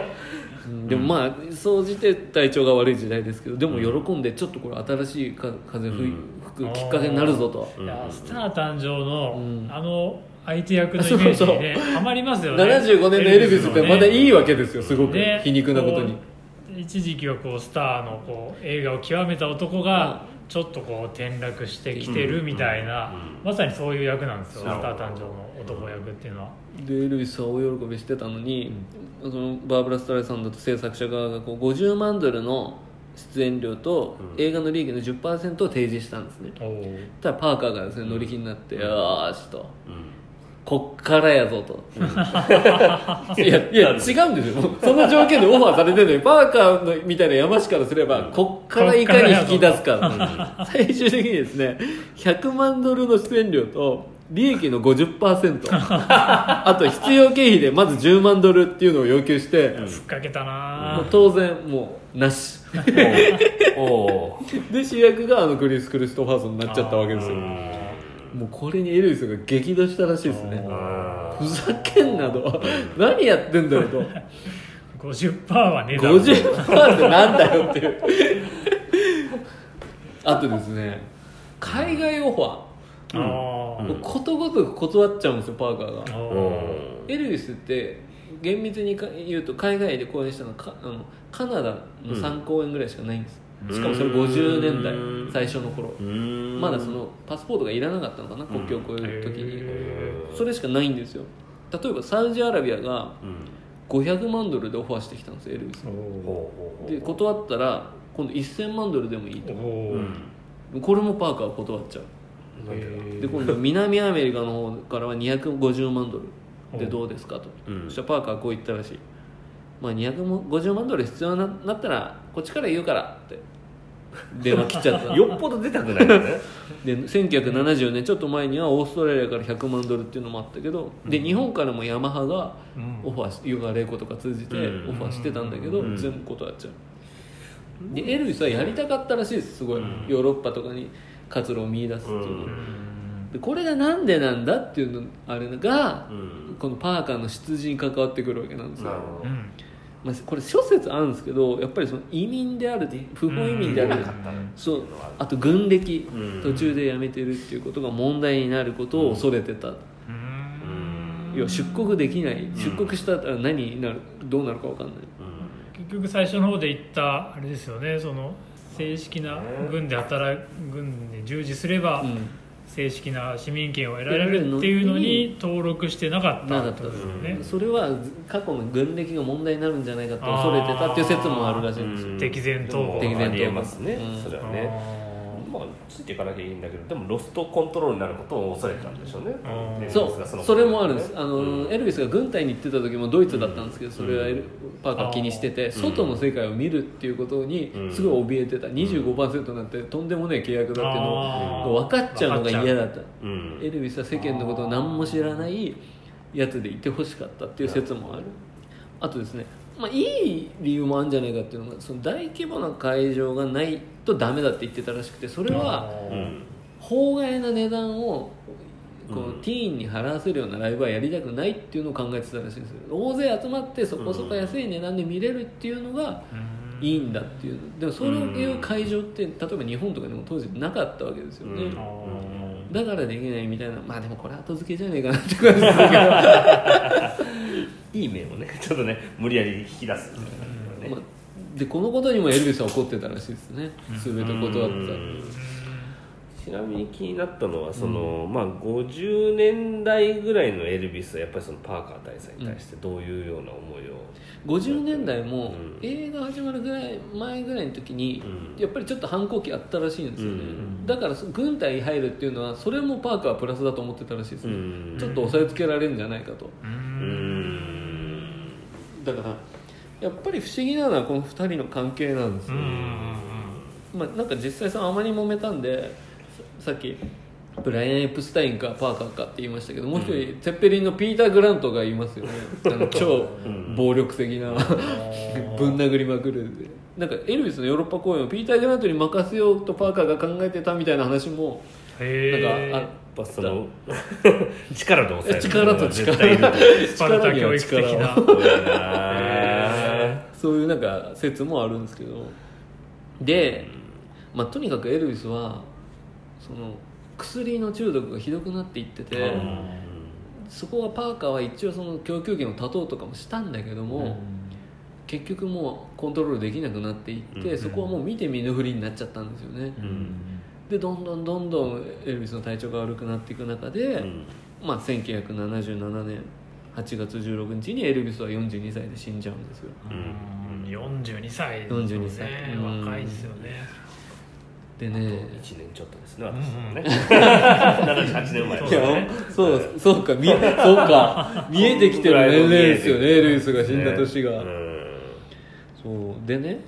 う んでもまあ総じて体調が悪い時代ですけどでも喜んでちょっとこれ新しいか風吹くきっかけになるぞと、いやスター誕生の、うん。あの相手役のイメージにねハマりますよね。75年のエルビスってまだいいわけですよすごく。ね。皮肉なことに。一時期はこうスターのこう映画を極めた男がちょっとこう転落してきてるみたいな、うん。まさにそういう役なんですよ、スター誕生の男役っていうのは、でエルビスは大喜びしてたのに、そのバーブラ・ストライさんだと制作者側がこう50万ドルの出演料とうん。映画の利益の10%を提示したんですね。おおただパーカーがですね乗り気になって「よーし」と。うん「こっからやぞ」と。いやいや違うんですよ。その条件でオファーされてるのにパーカーのみたいな山師からすればこっからいかに引き出すか。最終的にですね100万ドルの出演料と利益の50%あと必要経費でまず10万ドルっていうのを要求して、ふっかけたな。当然もうなし。おおで主役があのクリス・クリストファーソンになっちゃったわけですよもうこれにエルビスが激怒したらしいですね。あふざけんなと。何やってんだよと。50%はねえだろ。50%ってなんだよっていう。あとですね海外オファあー、うことごとく断っちゃうんですよパーカーが。エルビスって厳密にか言うと海外で公演したのはかあのカナダの3公演ぐらいしかないんです、しかもそれ50年代うん最初の頃。うん。まだそのパスポートがいらなかったのかな国境を越える時に。へそれしかないんですよ。例えばサウジアラビアがうん。500万ドルでオファーしてきたんですよエルビス。で断ったら今度1000万ドルでもいいと。これもパーカーは断っちゃう。で今度南アメリカの方からは250万ドルでどうですかと、うん。そしたらパーカーはこう言ったらしい、まあ、250万ドル必要ななったらこっちから言うからって電話切っちゃった。よっぽど出たくないよね。で1970年ちょっと前にはオーストラリアから100万ドルっていうのもあったけどで日本からもヤマハがうん。オファーしヨガレイコとか通じてうん。オファーしてたんだけど、うん。全部断っちゃう。でエルヴィスはやりたかったらしいですすごい、ヨーロッパとかに活路を見出すっていうの、うん。でこれがなんでなんだっていうのあれが、うん。このパーカーの出自に関わってくるわけなんですよ。なるほど。うんまあ、これ諸説あるんですけどやっぱりその移民である不法移民である。うん。そうあと軍歴うん途中で辞めてるっていうことが問題になることを恐れてた、うん。要は出国できない。出国したら何になるどうなるか分かんない。うん。結局最初の方で言ったあれですよね。その正式な軍で働く軍に従事すれば、うん正式な市民権を得られるっていうのに登録してなかったなかっね、それは過去の軍歴が問題になるんじゃないかって恐れてたっていう説もあるらしいんですよ。うん。敵前逃亡敵前逃亡。ありえますね。うんそれはねまあついていかなきゃいいんだけどでもロストコントロールになることを恐れてたんでしょうね。そうそれもあるんです。あの、うん。エルヴィスが軍隊に行ってた時もドイツだったんですけどそれはエルパーカー気にしててん。外の世界を見るっていうことにうん。すごい怯えてた。25%なんてとんでもない契約だっていうのが分かっちゃうのが嫌だったうん。エルヴィスは世間のことを何も知らないやつでいてほしかったっていう説もある。あとですねまあ、いい理由もあるんじゃないかっていうのがその大規模な会場がないとダメだって言ってたらしくてそれはうん法外な値段をこううん。ティーンに払わせるようなライブはやりたくないっていうのを考えてたらしいんですよ。大勢集まってそこそこ安い値段で見れるっていうのがうん。いいんだっていう。でもそういう会場って例えば日本とかでも当時なかったわけですよね、うん。あだからできないみたいな。まあでもこれ後付けじゃねえかなって感じだけいい面をねちょっとね無理やり引き出す。ねど、まあ、でこのことにもエルヴィスは怒ってたらしいですね。全て断ってたうんちなみに気になったのはその、まあ、50年代ぐらいのエルヴィスはやっぱりそのパーカー大佐に対してどういうような思いを、50年代もうん。映画始まるぐらい前ぐらいの時にうん。やっぱりちょっと反抗期あったらしいんですよね、うん。だからそ軍隊に入るっていうのはそれもパーカーはプラスだと思ってたらしいですね、うん。ちょっと押さえつけられるんじゃないかと。ううん。んだからやっぱり不思議なのはこの2人の関係なんですよ、うん。まあ、なんか実際さあまり揉めたんでささっきブライアン・エプスタインかパーカーかって言いましたけどもう一人、セッペリンのピーター・グラントがいますよね。あの超暴力的なぶん殴りまくるなんかエルヴィスのヨーロッパ公演をピーター・グラントに任せようとパーカーが考えてたみたいな話もなんかあやっぱその力で抑える力と力。スパルタ教育的なそういうなんか説もあるんですけど。で、まあ、とにかくエルヴィスはその薬の中毒がひどくなっていってて、そこはパーカーは一応その供給源を断とうとかもしたんだけども、結局もうコントロールできなくなっていって、うん。そこはもう見て見ぬふりになっちゃったんですよね、うん。でどんどんどんどんエルヴィスの体調が悪くなっていく中で、うん。まあ、1977年8月16日にエルヴィスは42歳で死んじゃうんですよ。うん。42歳ですよね。42歳うん若いですよねでね。1年ちょっとですねうん私もね。78年前。ね。そうそうか。見そうか。見えてきてる年齢ですよね。エルヴィスが死んだ年が、うん。そう。でね、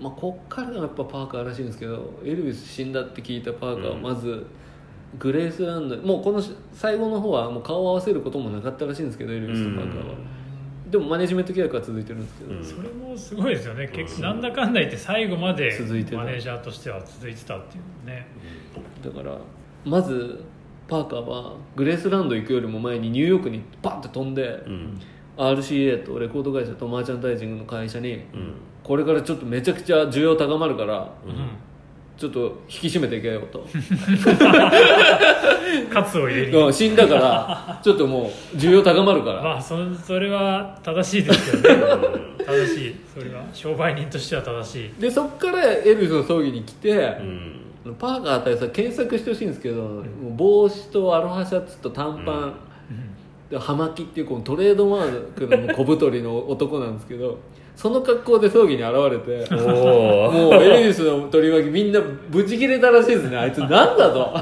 まあ、こっからがやっぱパーカーらしいんですけどエルヴィス死んだって聞いたパーカーはまず、グレースランド。もうこの最後の方はもう顔を合わせることもなかったらしいんですけどエルヴィスとパーカーは、でもマネジメント契約は続いてるんですけど、うん。それもすごいですよね。結構なんだかんだ言って最後まで続いてたマネージャーとしては続いてたっていうね。だからまずパーカーはグレースランド行くよりも前にニューヨークにバンって飛んで、うん。RCA とレコード会社とマーチャンダイジングの会社に、うん。これからちょっとめちゃくちゃ需要高まるからうんちょっと引き締めていけよとカツを入れに。うん死んだからちょっともう需要高まるから、まあそそれは正しいですけどね。正しい。それは。商売人としては正しい。でそっからエルヴィスの葬儀に来て、うん。パーカー対さ検索してほしいんですけど、もう帽子とアロハシャツと短パン、で葉巻っていうこのトレードマークの小太りの男なんですけどその格好で葬儀に現れてもうエルビスの取り巻きみんなブチ切れたらしいですね。あいつなんだと。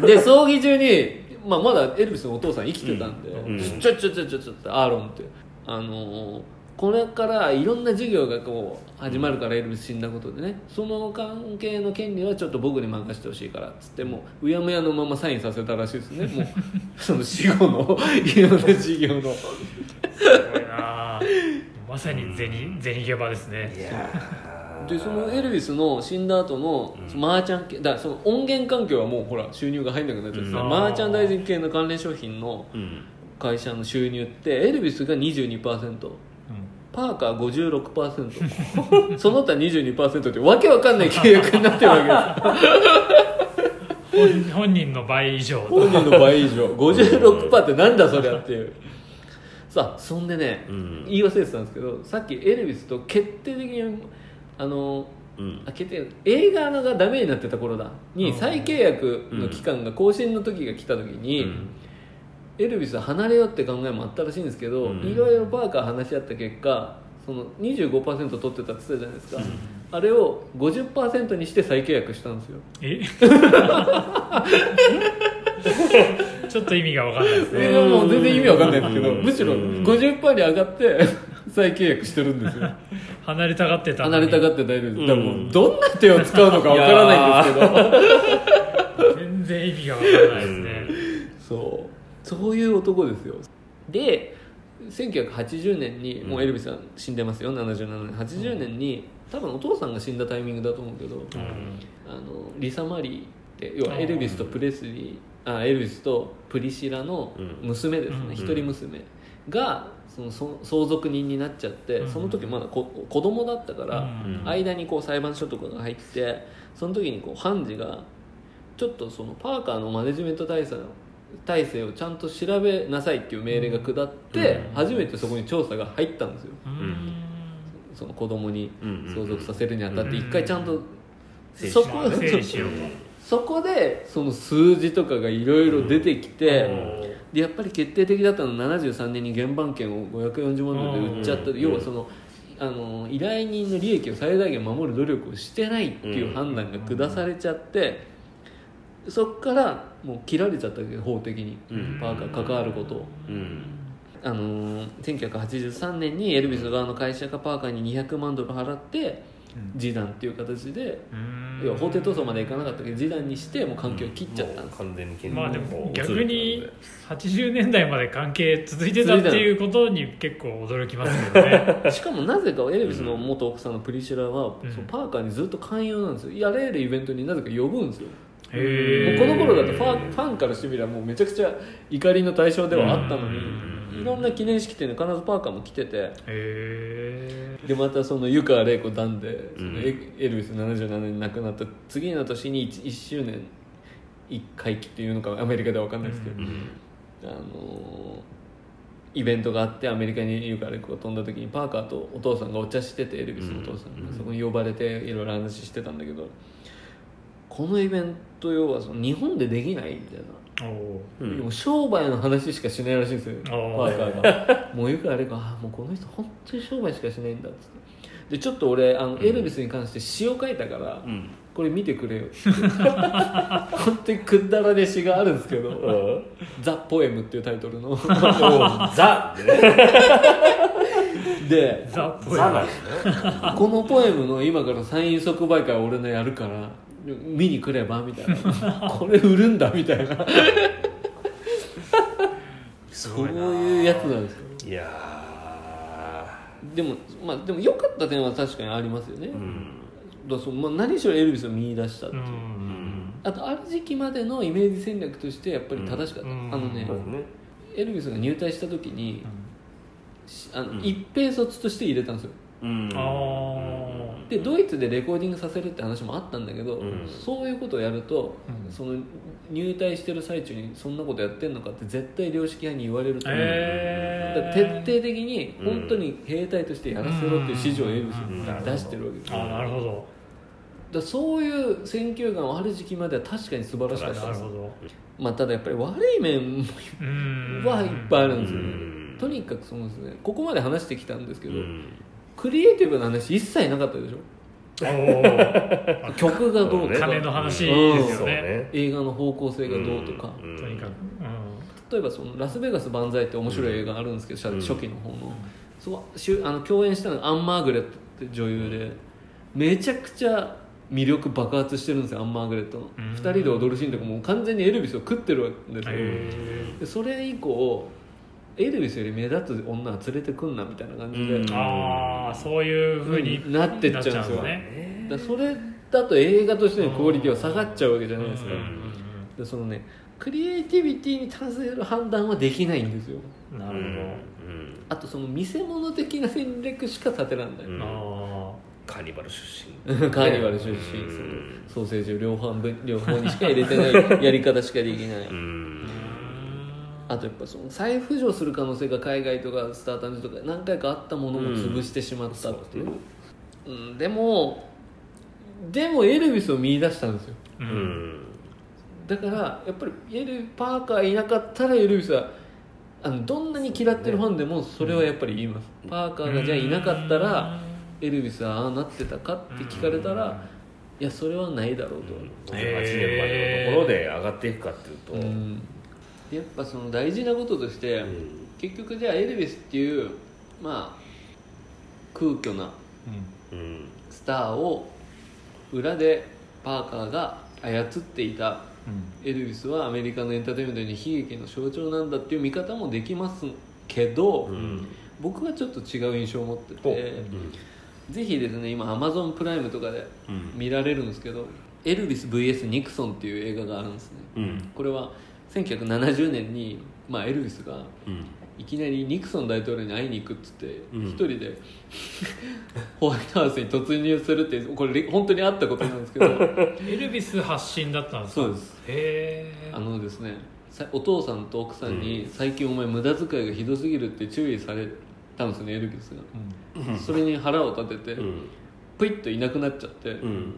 で葬儀中に、まあ、まだエルビスのお父さん生きてたんで「うん。ちょちょちょちょちょ」ってアーロンって。あのーこれからいろんな授業がこう始まるからエルビス死んだことでね。その関係の権利はちょっと僕に任せてほしいからっつってもううやむやのままサインさせたらしいですね。もう その死後のいろんな授業の。すごいな。まさに銭銭ゲバですね。でそのエルビスの死んだ後のマーチャン系だからその音源環境はもうほら収入が入んなくなっちゃってさ、うん。マーチャンダイジング系の関連商品のうん。会社の収入ってエルビスが22%パーカー56% その他22%ってわけわかんない契約になってるわけです。本本人の倍以上。本人の倍以上。56%ってなんだそりゃっていう。さあそんでね、うん。言い忘れてたんですけどさっきエルビスと決定的にあのうん。あ決定映画がダメになってた頃だ。にうん再契約の期間が更新の時が来た時に、エルビスは離れようって考えもあったらしいんですけど、うん。いろいろパーカー話し合った結果その25%取ってたって言ったじゃないですか、あれを50%にして再契約したんですよ。え？ちょっと意味が分かんないですね。いやもう全然意味わかんないんですけどうん。むしろうん。50%に上がって再契約してるんですよ。離れたがってた離れたがって大丈夫です、うん。だからもうどんな手を使うのかわからないんですけど。全然意味が分からないですね。そうそういう男ですよ。で1980年にもうエルビスさん死んでますよ77年。80年に多分お父さんが死んだタイミングだと思うけど、うん。あのリサ・マリーって要はエルビスとプレスリーあエルビスとプリシラの娘ですね、うん。一人娘。がそのそ相続人になっちゃって、うん。その時まだこ子供だったから、うん。間にこう裁判所とかが入ってその時にこう判事がちょっとそのパーカーのマネジメント体制体制をちゃんと調べなさいっていう命令が下って、うん。初めてそこに調査が入ったんですよ。うん。その子供にうん相続させるにあたって一回ちゃんとそこそこでその数字とかがいろいろ出てきて、とでやっぱり決定的だったのは73年に原版権を540万ドルで売っちゃった、うん。要はそのあの依頼人の利益を最大限守る努力をしてないっていう判断が下されちゃって、そっからもう切られちゃったわけど法的に、うん。パーカー関わることを。うん。あのー1983年にエルビス側の会社がパーカーに200万ドル払って示談っていう形でうん。要は法廷闘争までいかなかったけど示談にしてもう関係を切っちゃった。ん。です、完全にまあでをも逆に80年代まで関係続いてたっていうことに結構驚きますけどね。しかもなぜかエルビスの元奥さんのプリシラは、うん。そのパーカーにずっと寛容なんですよ。やれるイベントになぜか呼ぶんですよ、この頃だとファンファンからしてみればもうめちゃくちゃ怒りの対象ではあったのに、うんいろんな記念式典で必ずパーカーも来てて。でまたその湯川玲子団で、そのうんエエルビス77年に亡くなった次の年に 1, 周年1回忌っていうのかアメリカでは分かんないですけど、うんあのイベントがあってアメリカにユーカレクが飛んだ時にパーカーとお父さんがお茶しててエルビスのお父さんが、うん。そこに呼ばれていろいろ話してたんだけどこのイベント要はその日本でできないみたいな。うん。もう商売の話しかしないらしいんですよ。パおーーカーがもうよくあれかあもうこの人本当に商売しかしないんだっつって。でちょっと俺あの、エルビスに関して詩を書いたから、うん。これ見てくれよって。本当にくだらねえ詩があるんですけどうん「ザ・ポエム」っていうタイトルの。ザってねでザ・ポエザなんですね。このポエムの今からサイン即売会俺のやるから見に来ればみたいな。これ売るんだみたいな。そういうやつなんですよ。いやでもまあでも良かった点は確かにありますよね、ーうん。だそうまあ、何しろエルビスを見出したっていう、うんあとある時期までのイメージ戦略としてやっぱり正しかった、うん。あのねね。エルビスが入隊した時にしあの、うん一平卒として入れたんですよ。うん。あでドイツでレコーディングさせるって話もあったんだけど、うん。そういうことをやると、うん。その入隊してる最中にそんなことやってんのかって絶対良識派に言われるとあ思う、へだから徹底的に本当に兵隊としてやらせろっていう指示をエルビスうん。に出してるわけです、あだかなるほど。らそういう選球眼はある時期までは確かに素晴らしかったです。まあ、ただやっぱり悪い面うん。はいっぱいあるんですよね。うん。とにかくそのですね。ここまで話してきたんですけど、うんクリエイティブな話一切なかったでしょ？曲がどうとか、金の話うんですよね。そうね映画の方向性がどうとか、うん。とにかく、例えばそのラスベガス万歳って面白い映画あるんですけど、うん。初期の方の、そこしゅあの共演したのがアン・マーグレットって女優でめちゃくちゃ魅力爆発してるんですよアン・マーグレットの、うん。2人で踊るシーンとかもう完全にエルビスを食ってるんですよ、それ以降エルビスより目立つ女は連れてくんなみたいな感じで、うん。ーああそういうふうになってっちゃうんですよ。ね。だそれだと映画としてのクオリティは下がっちゃうわけじゃないですか、うんでそのねクリエイティビティに対する判断はできないんですよ。うんなるうんあとその見せ物的な戦略しか立てらんない、うん。ほど、カーニバル出カーニバル出身、ソーセージを両方分両方にしか入れてない。やり方しかできない、身うんあとやっぱその再浮上する可能性が海外とかスターターズとか何回かあったものも潰してしまったっていう,、うんでもでもエルビスを見出したんですよ。ううんんだからやっぱりエルパーカーいなかったらエルビスはあのどんなに嫌ってるファンでもそれはやっぱり言います、パーカーがじゃあいなかったらエルビスはああなってたかって聞かれたらいやそれはないだろうと、58年までのところで上がっていくかっていうと。うん。でやっぱその大事なこととして、うん。結局じゃあエルビスっていうまあ空虚なうん。スターを裏でパーカーが操っていたエルビスはアメリカのエンターテインメントに悲劇の象徴なんだっていう見方もできますけど、うん。僕はちょっと違う印象を持ってお。て、ぜひですね今アマゾンプライムとかでうん。見られるんですけど「エルビス VS ニクソン」っていう映画があるんですね。うん。これは1970年に、まあ、エルビスがうん。いきなりニクソン大統領に会いに行くっつってうん。一、人で ホワイトハウスに突入するってこれ本当にあったことなんですけど。エルビス発信だったんですか？そうです。へえあのですねさお父さんと奥さんに「最近お前無駄遣いがひどすぎる」って注意されたんですねエルビスが。それに腹を立ててうん。プイッといなくなっちゃってうん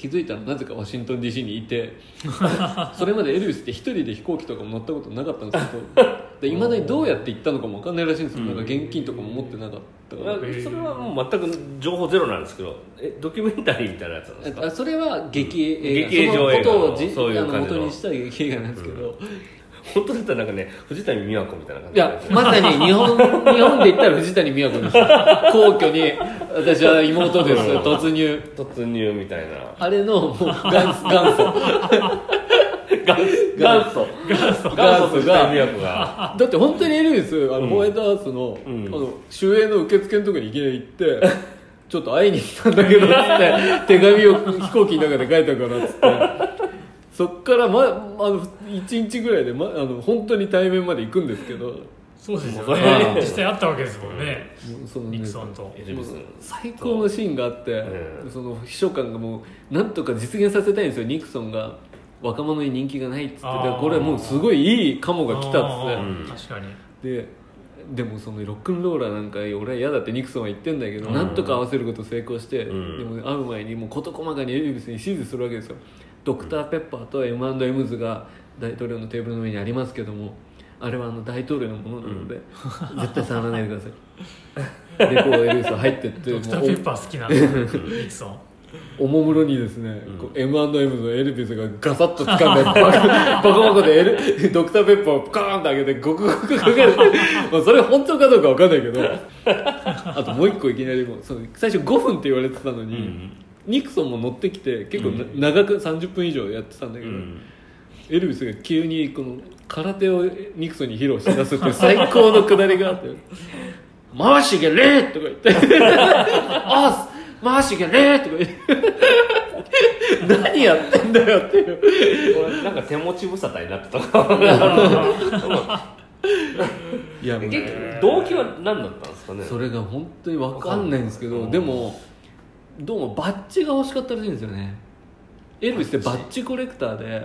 気づいたらなぜかワシントン DC にいて それまでエルビスって一人で飛行機とかも乗ったことなかったんですけどいまだにどうやって行ったのかも分かんないらしいんですよ、なんか現金とかも持ってなかったから、まあそれはもう全く情報ゼロなんですけどえドキュメンタリーみたいなやつなんですか？あそれは劇映画。劇映上映画のそのことをじそういうあの元にした劇映画なんですけど、本当だったらなんかね藤谷美和子みたいな感いじやまさに日本日本で言ったら藤谷美和子です。皇居に私は妹です。突入。突入みたいな。あれのもう元元祖。元祖。元祖。元祖藤谷美和子が。だって本当にエルビスあの、うん。ホワイトハウスの,、うん。あの守衛の受付のとこにいきなり行ってちょっと会いに来たんだけどっつって手紙を飛行機の中で書いたからっつってそっから、ま、あの1日ぐらいで、ま、あの本当に対面まで行くんですけど。もそうですよね。ね実際あったわけですもんね。うそのねニクソンと。エルビス最高のシーンがあって、うんその秘書官がもうなんとか実現させたいんですよ。ニクソンが若者に人気がないっつって。これもうすごいいいカモが来たっつって。確かに。ででもそのロックンローラーなんか俺は嫌だってニクソンは言ってんだけど、うん。なんとか合わせること成功して、うん。でも会う前にもう事細かにエルビスに指示するわけですよ。ドクターペッパーと M&M ズが大統領のテーブルの上にありますけどもあれはあの大統領のものなので、絶対触らないでください。でこうエルビスは入ってってドクターペッパー好きな んですよニクソンおもむろにですね、こう M&M のエルビスがガサッと掴んでバカバカでエル ドクターペッパーをカーンと上げてゴクゴクかけるまあそれ本当かどうかわかんないけど。あともう一個いきなりもうその最初5分って言われてたのに、うん。ニクソンも乗ってきて結構な、うん。長く30分以上やってたんだけど、うん。エルビスが急にこの空手をニクソンに披露し出すっていう最高のくだりがあって「回しげれ!」とか言って「あ回しげれ!」とか言って 何やってんだよっていう。なんか手持ち無沙汰になってたか いや結局動機は何だったんですかね？それが本当に分かんないんですけどうん。でもどうもバッジが欲しかったらしいんですよねエルビスってバッジコレクターで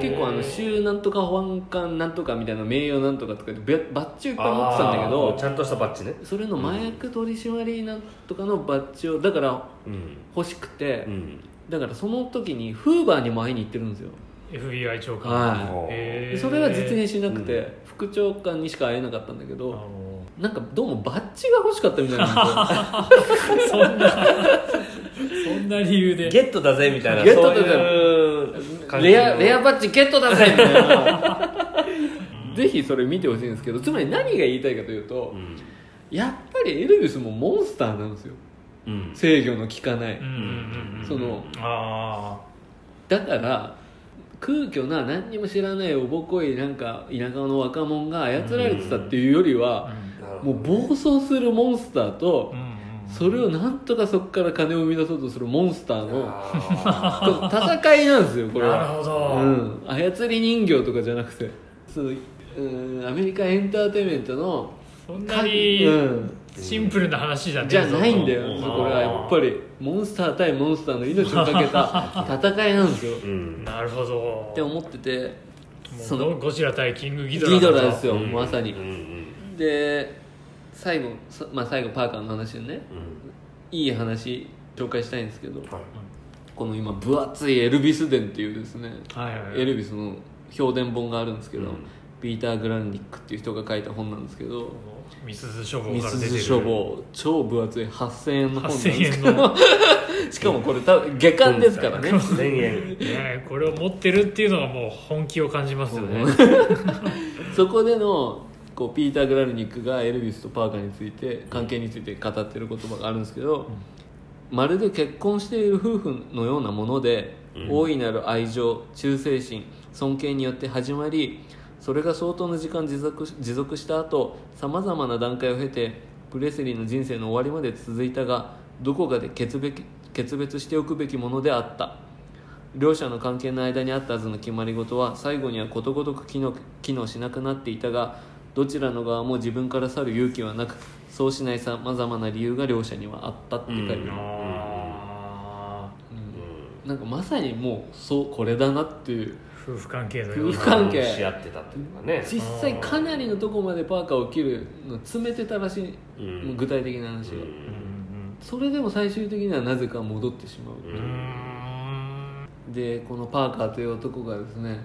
結構あの州なんとか保安官なんとかみたいな名誉なんとかとかでべバッジをいっぱい持ってたんだけどちゃんとしたバッジね。それの麻薬取締なんとかのバッジをだからうん。欲しくてうん。だからその時にフーバーにも会いに行ってるんですよ。FBI 長官。はい。それは実現しなくて、うん副長官にしか会えなかったんだけあどのなんかどうもバッジが欲しかったみたいな。そんなそんな理由で。ゲットだぜみたいな。ゲットだぜ。そういう感じの。レアレアバッジゲットだぜみたいな。ぜひそれ見てほしいんですけどつまり何が言いたいかというとうん。やっぱりエルビスもモンスターなんですよ。うん。制御の効かない。うんうんうんうんそのあだから空虚な何にも知らないおぼこいなんか田舎の若者が操られてたっていうよりあはなるほどもう暴走するモンスターとうんうんそれをなんとかそこから金を生み出そうとするモンスターの 戦いなんですよこれは。なるほど、うん、操り人形とかじゃなくて。そううんアメリカエンターテインメントのそんなにうん。シンプルな話じゃねえじゃないんだよこれは。やっぱりモンスター対モンスターの命をかけた 戦いなんですよ。ーうん。なるほど。って思っててもそうのゴゴジラ対キングギドラギドラだですよ、うん。まさに。うんうんで最後、さまあ、最後パーカーの話でね。うん。いい話紹介したいんですけどはい。この今分厚いエルビス伝っていうですねはいはいはい。エルビスの評伝本があるんですけど、うん。ピーター・グランニックっていう人が書いた本なんですけどミスズ書房ミから出てる。スズ書房超分厚い8000円の本なんです8000けど。しかもこれ多分下巻ですからね。1000円。ねこれを持ってるっていうのがもう本気を感じますよね、そこでのこうピーター・グラルニックがエルビスとパーカーについて関係について語ってる言葉があるんですけど、まるで結婚している夫婦のようなもので、うん。大いなる愛情忠誠心尊敬によって始まりそれが相当の時間持続持続した後さまざまな段階を経てプレスリーの人生の終わりまで続いたがどこかで決別決別しておくべきものであった。両者の関係の間にあったはずの決まり事は最後にはことごとく機能機能しなくなっていたがどちらの側も自分から去る勇気はなくそうしないさまざまな理由が両者にはあったって書いてある、うん。あうん。なんかまさにもうそうこれだなっていう。ー夫婦関係のような。夫婦関係。し合ってたっていうかね。実際かなりのとこまでパーカーを切るの詰めてたらしい、うん。具体的な話が、うん。うんそれでも最終的にはなぜか戻ってしまう、う。んうん。でこのパーカーという男がですね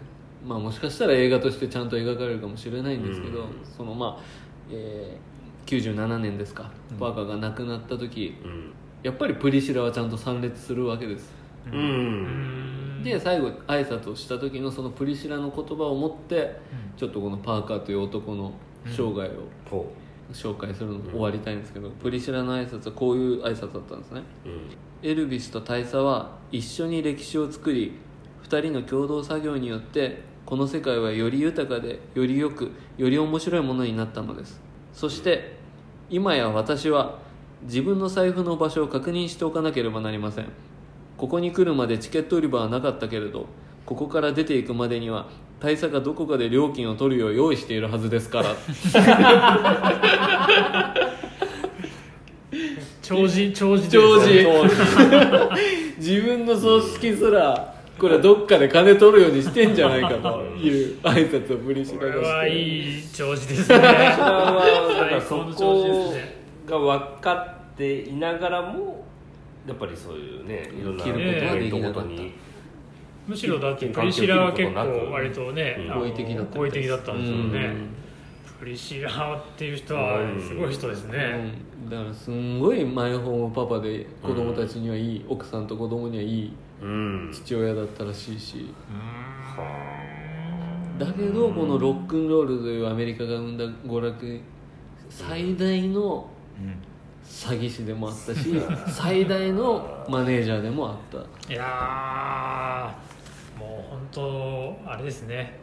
まあもしかしたら映画としてちゃんと描かれるかもしれないんですけど、うん。そのまあ、えー97年ですか、パーカーが亡くなった時うん。やっぱりプリシラはちゃんと参列するわけです。ううん。んで最後挨拶をした時のそのプリシラの言葉を持ってちょっとこのパーカーという男の生涯をほ紹介するの終わりたいんですけど、プリシラの挨拶はこういう挨拶だったんですね。ううん。エルビスと大佐は一緒に歴史を作り2人の共同作業によってこの世界はより豊かでよりよくより面白いものになったのです。そして今や私は自分の財布の場所を確認しておかなければなりません。ここに来るまでチケット売り場はなかったけれどここから出ていくまでには大佐がどこかで料金を取るよう用意しているはずですから。長寿長寿長寿自分の葬式すらこれはどっかで金取るようにしてんじゃないかという挨拶をプリシこれラがしてはいい長寿ですね。そこねが分かっていながらもやっぱりそういうねいろんな切ることにむしろだってプリシラは結構割とね好意的だった好意的だったんですよね。うん。プリシラっていう人はすごい人ですね。うん。だからすんごいマイホームパパで子供たちにはいい、奥さんと子供にはいいうん父親だったらしいし。うん。だけどこのロックンロールというアメリカが生んだ娯楽最大の詐欺師でもあったし最大のマネージャーでもあった。いやーもう本当あれですね。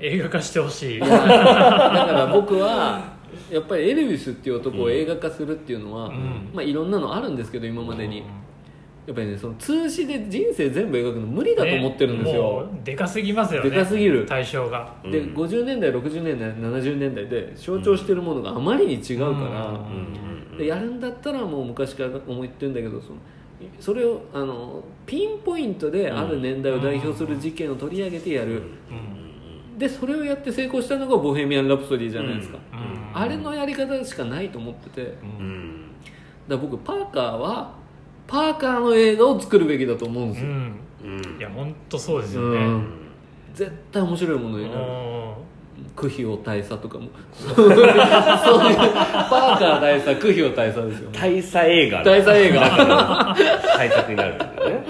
うん。映画化してほしい。だから僕はやっぱりエルヴィスっていう男を映画化するっていうのは、ん。まあ、いろんなのあるんですけど今までに、やっぱりねその通詞で人生全部描くの無理だと思ってるんですねよ、もうでかすぎますよねでかすぎる。対象が。でうん。50年代60年代70年代で象徴してるものがあまりに違うから、うん。うん。でやるんだったらもう昔から思ってるんだけどそのそれをあのピンポイントである年代を代表する事件を取り上げてやる、でそれをやって成功したのが「ボヘミアン・ラプソディ」じゃないですか、うん。あれのやり方しかないと思ってて。だ僕パーカーはパーカーの映画を作るべきだと思うんですよ、うん。うん。いや本当そうですよね。うん。絶対面白いものになるうんクヒオ大佐とかも。そういうそういうパーカー大佐クヒオ大佐ですよ。大佐映画。の大佐映画。対策になるんだよね。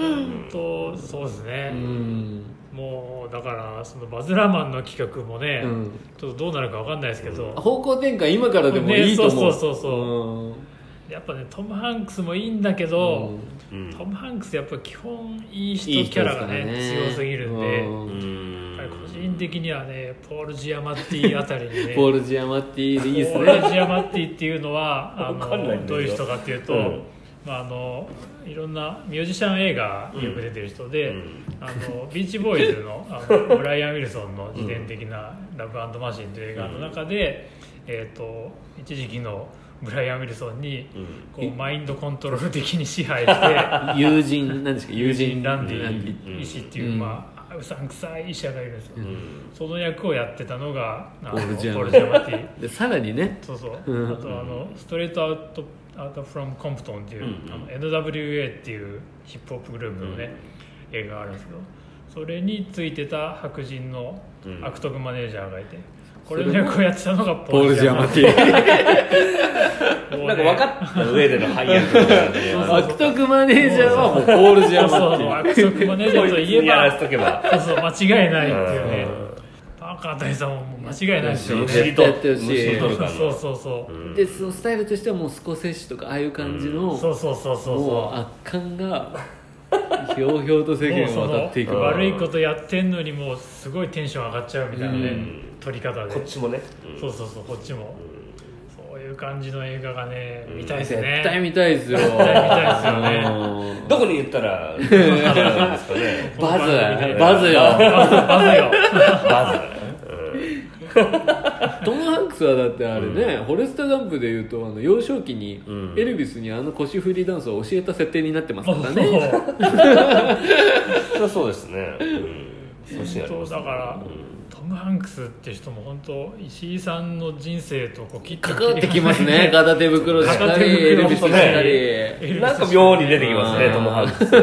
とそうですね、うん。もうだからそのバズ・ラーマンの企画もね、うん。ちょっとどうなるかわかんないですけど、方向転換今からでもいいと思う、ねそうそうそうそうやっぱねトム・ハンクスもいいんだけど、うん。トム・ハンクスやっぱ基本いい人人キャラがねね。強すぎるんで、うん。個人的にはねポール・ジアマッティあたりにね ポール・ジアマッティでいいですポねール・ジアマッティっていうのはあのどういう人かっていうと、うん。まあ、あのいろんなミュージシャン映画よく出てる人で、うん。あのビーチボーイズのあの ブライアン・ウィルソンの自伝的な「ラブマシン」という映画の中で、えー、と一時期のブライアン・ウィルソンにうん。こうマインドコントロール的に支配して 友人なんですか友友人人ランディ医師っていう、うん。まあ、うさんくさい医者がいるんですよ、うん。その役をやってたのがポールジャマティ でさらにね。そうそう、うん。あとあのストレートアウトアウトフロムコンプトンっていう、うん。あの NWA っていうヒップホップグループのね、映画があるんですけどそれについてた白人のうん。悪徳マネージャーがいて、これの役をやってたのがポール・ジアマ。ッティもうねなんか分かった上での配役悪徳マネージャーはもうポール・ジアそうマティ悪徳マネージャーといえやらばせとけば。そうそう間違いないっていうね。うんパーカー大佐ももう間違いないですよねやってる感そうそうそう、うん。でそのスタイルとしてはもうスコセッシとかああいう感じの、そうそうそうそうもう。そう圧巻がひょうひょうと世間を渡っていく。悪いことやってんのにもうすごいテンション上がっちゃうみたいなね、うん撮り方で。こっちもね。うん。そうそうそうこっちも、そういう感じの映画がね見たいですね。絶対見たいですよ。絶対見たいですよね。どこに言ったら バズ。バズよ。バズバズよ。バトム・ハンクスはだってあれね、フォレスト・ガンプでいうとあの幼少期にうん。エルビスにあの腰振りダンスを教えた設定になってますからね、ズは そうですね。うん。そうだから、トム・ハンクスって人も本当石井さんの人生とこう切って関わってきますね。片手袋しかりエルビスしかり、なんか妙に出てきますねうん。トム・ハンクス。う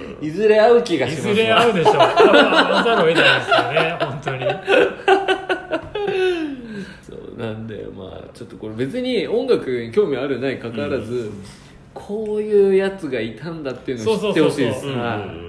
んいずれ会う気がいしますわ。ずれ会うでしょう。会わざるを得ないですよね本当に。そうなんでまあちょっとこれ別に音楽に興味あるないかかわらず、こういうやつがいたんだっていうのを知ってほしいです。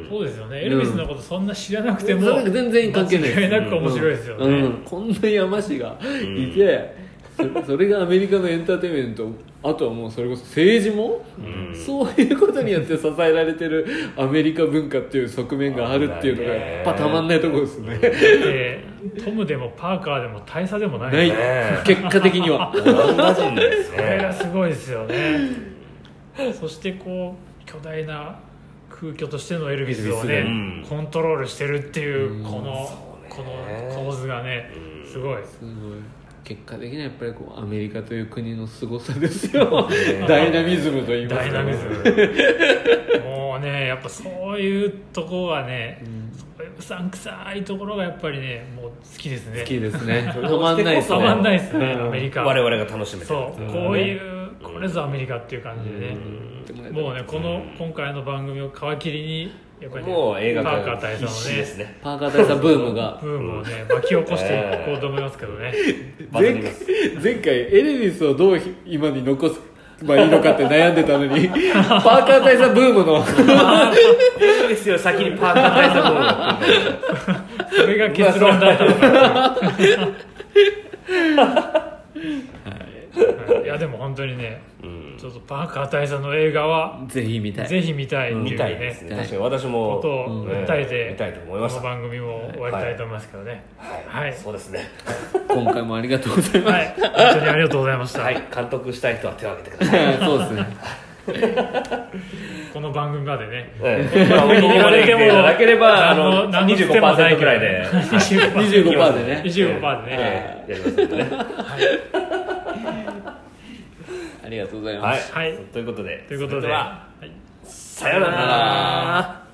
そうですよね。エルビスのことそんな知らなくても、全然関係ない間違いなく面白いですよね、うん。こんな山師がいて、そそれがアメリカのエンターテインメント。あとはもうそれこそ政治も、うん。そういうことによって支えられてるアメリカ文化っていう側面があるっていうのがやっぱたまんないところですね。でトムでもパーカーでも大佐でもない。ない。ね結果的には。オランダ人ですこれがねすごいですよね そしてこう巨大な空虚としてのエルビスをね、うん。コントロールしてるっていううん。この、この構図がねうん。すごい。すごい。結果的にはやっぱりこうアメリカという国の凄さですよ。ダイナミズムと言いますか。ダイナミズム。もうねやっぱそういうとこがね、そういううさんくさいところがやっぱりねもう好きですね。好きですね。たまんないですね。たまんないですね、うん。アメリカ。我々が楽しめてる。そう、うんこういうこれぞアメリカっていう感じでね、でももうねこの今回の番組を皮切りにやっぱりね、もう映画パーカー界大佐必死のねですね。パーカー大佐ブームが。ブームをね巻き起こしていこうと思いますけどね、バズります前回エルビスをどう今に残すまあいいのかって悩んでたのに パーカー大佐ブームの。いいですよ先にパーカー大佐の方それが結論だったのか。な はいいやでも本当にねうん。ちょっとパーカー大佐の映画はぜひ見たい。ぜひ見たいっていう見たいですね。ね確かに私もことをうん訴えて、見たいと思いこました。の番組も終わりたいと思いますけどね。はい、そうですね。今回もありがとうございます、はい、本当にありがとうございました、はい。監督したい人は手を挙げてください。そうですね。この番組までね。ええ。まあ僕に言われてもいただければあの何のつてもない25%ぐらいで。25% 25%でね。25%でね、ええ。やりますんでねありがとうございます、はい、ということで。ということでは、はい、さようなら。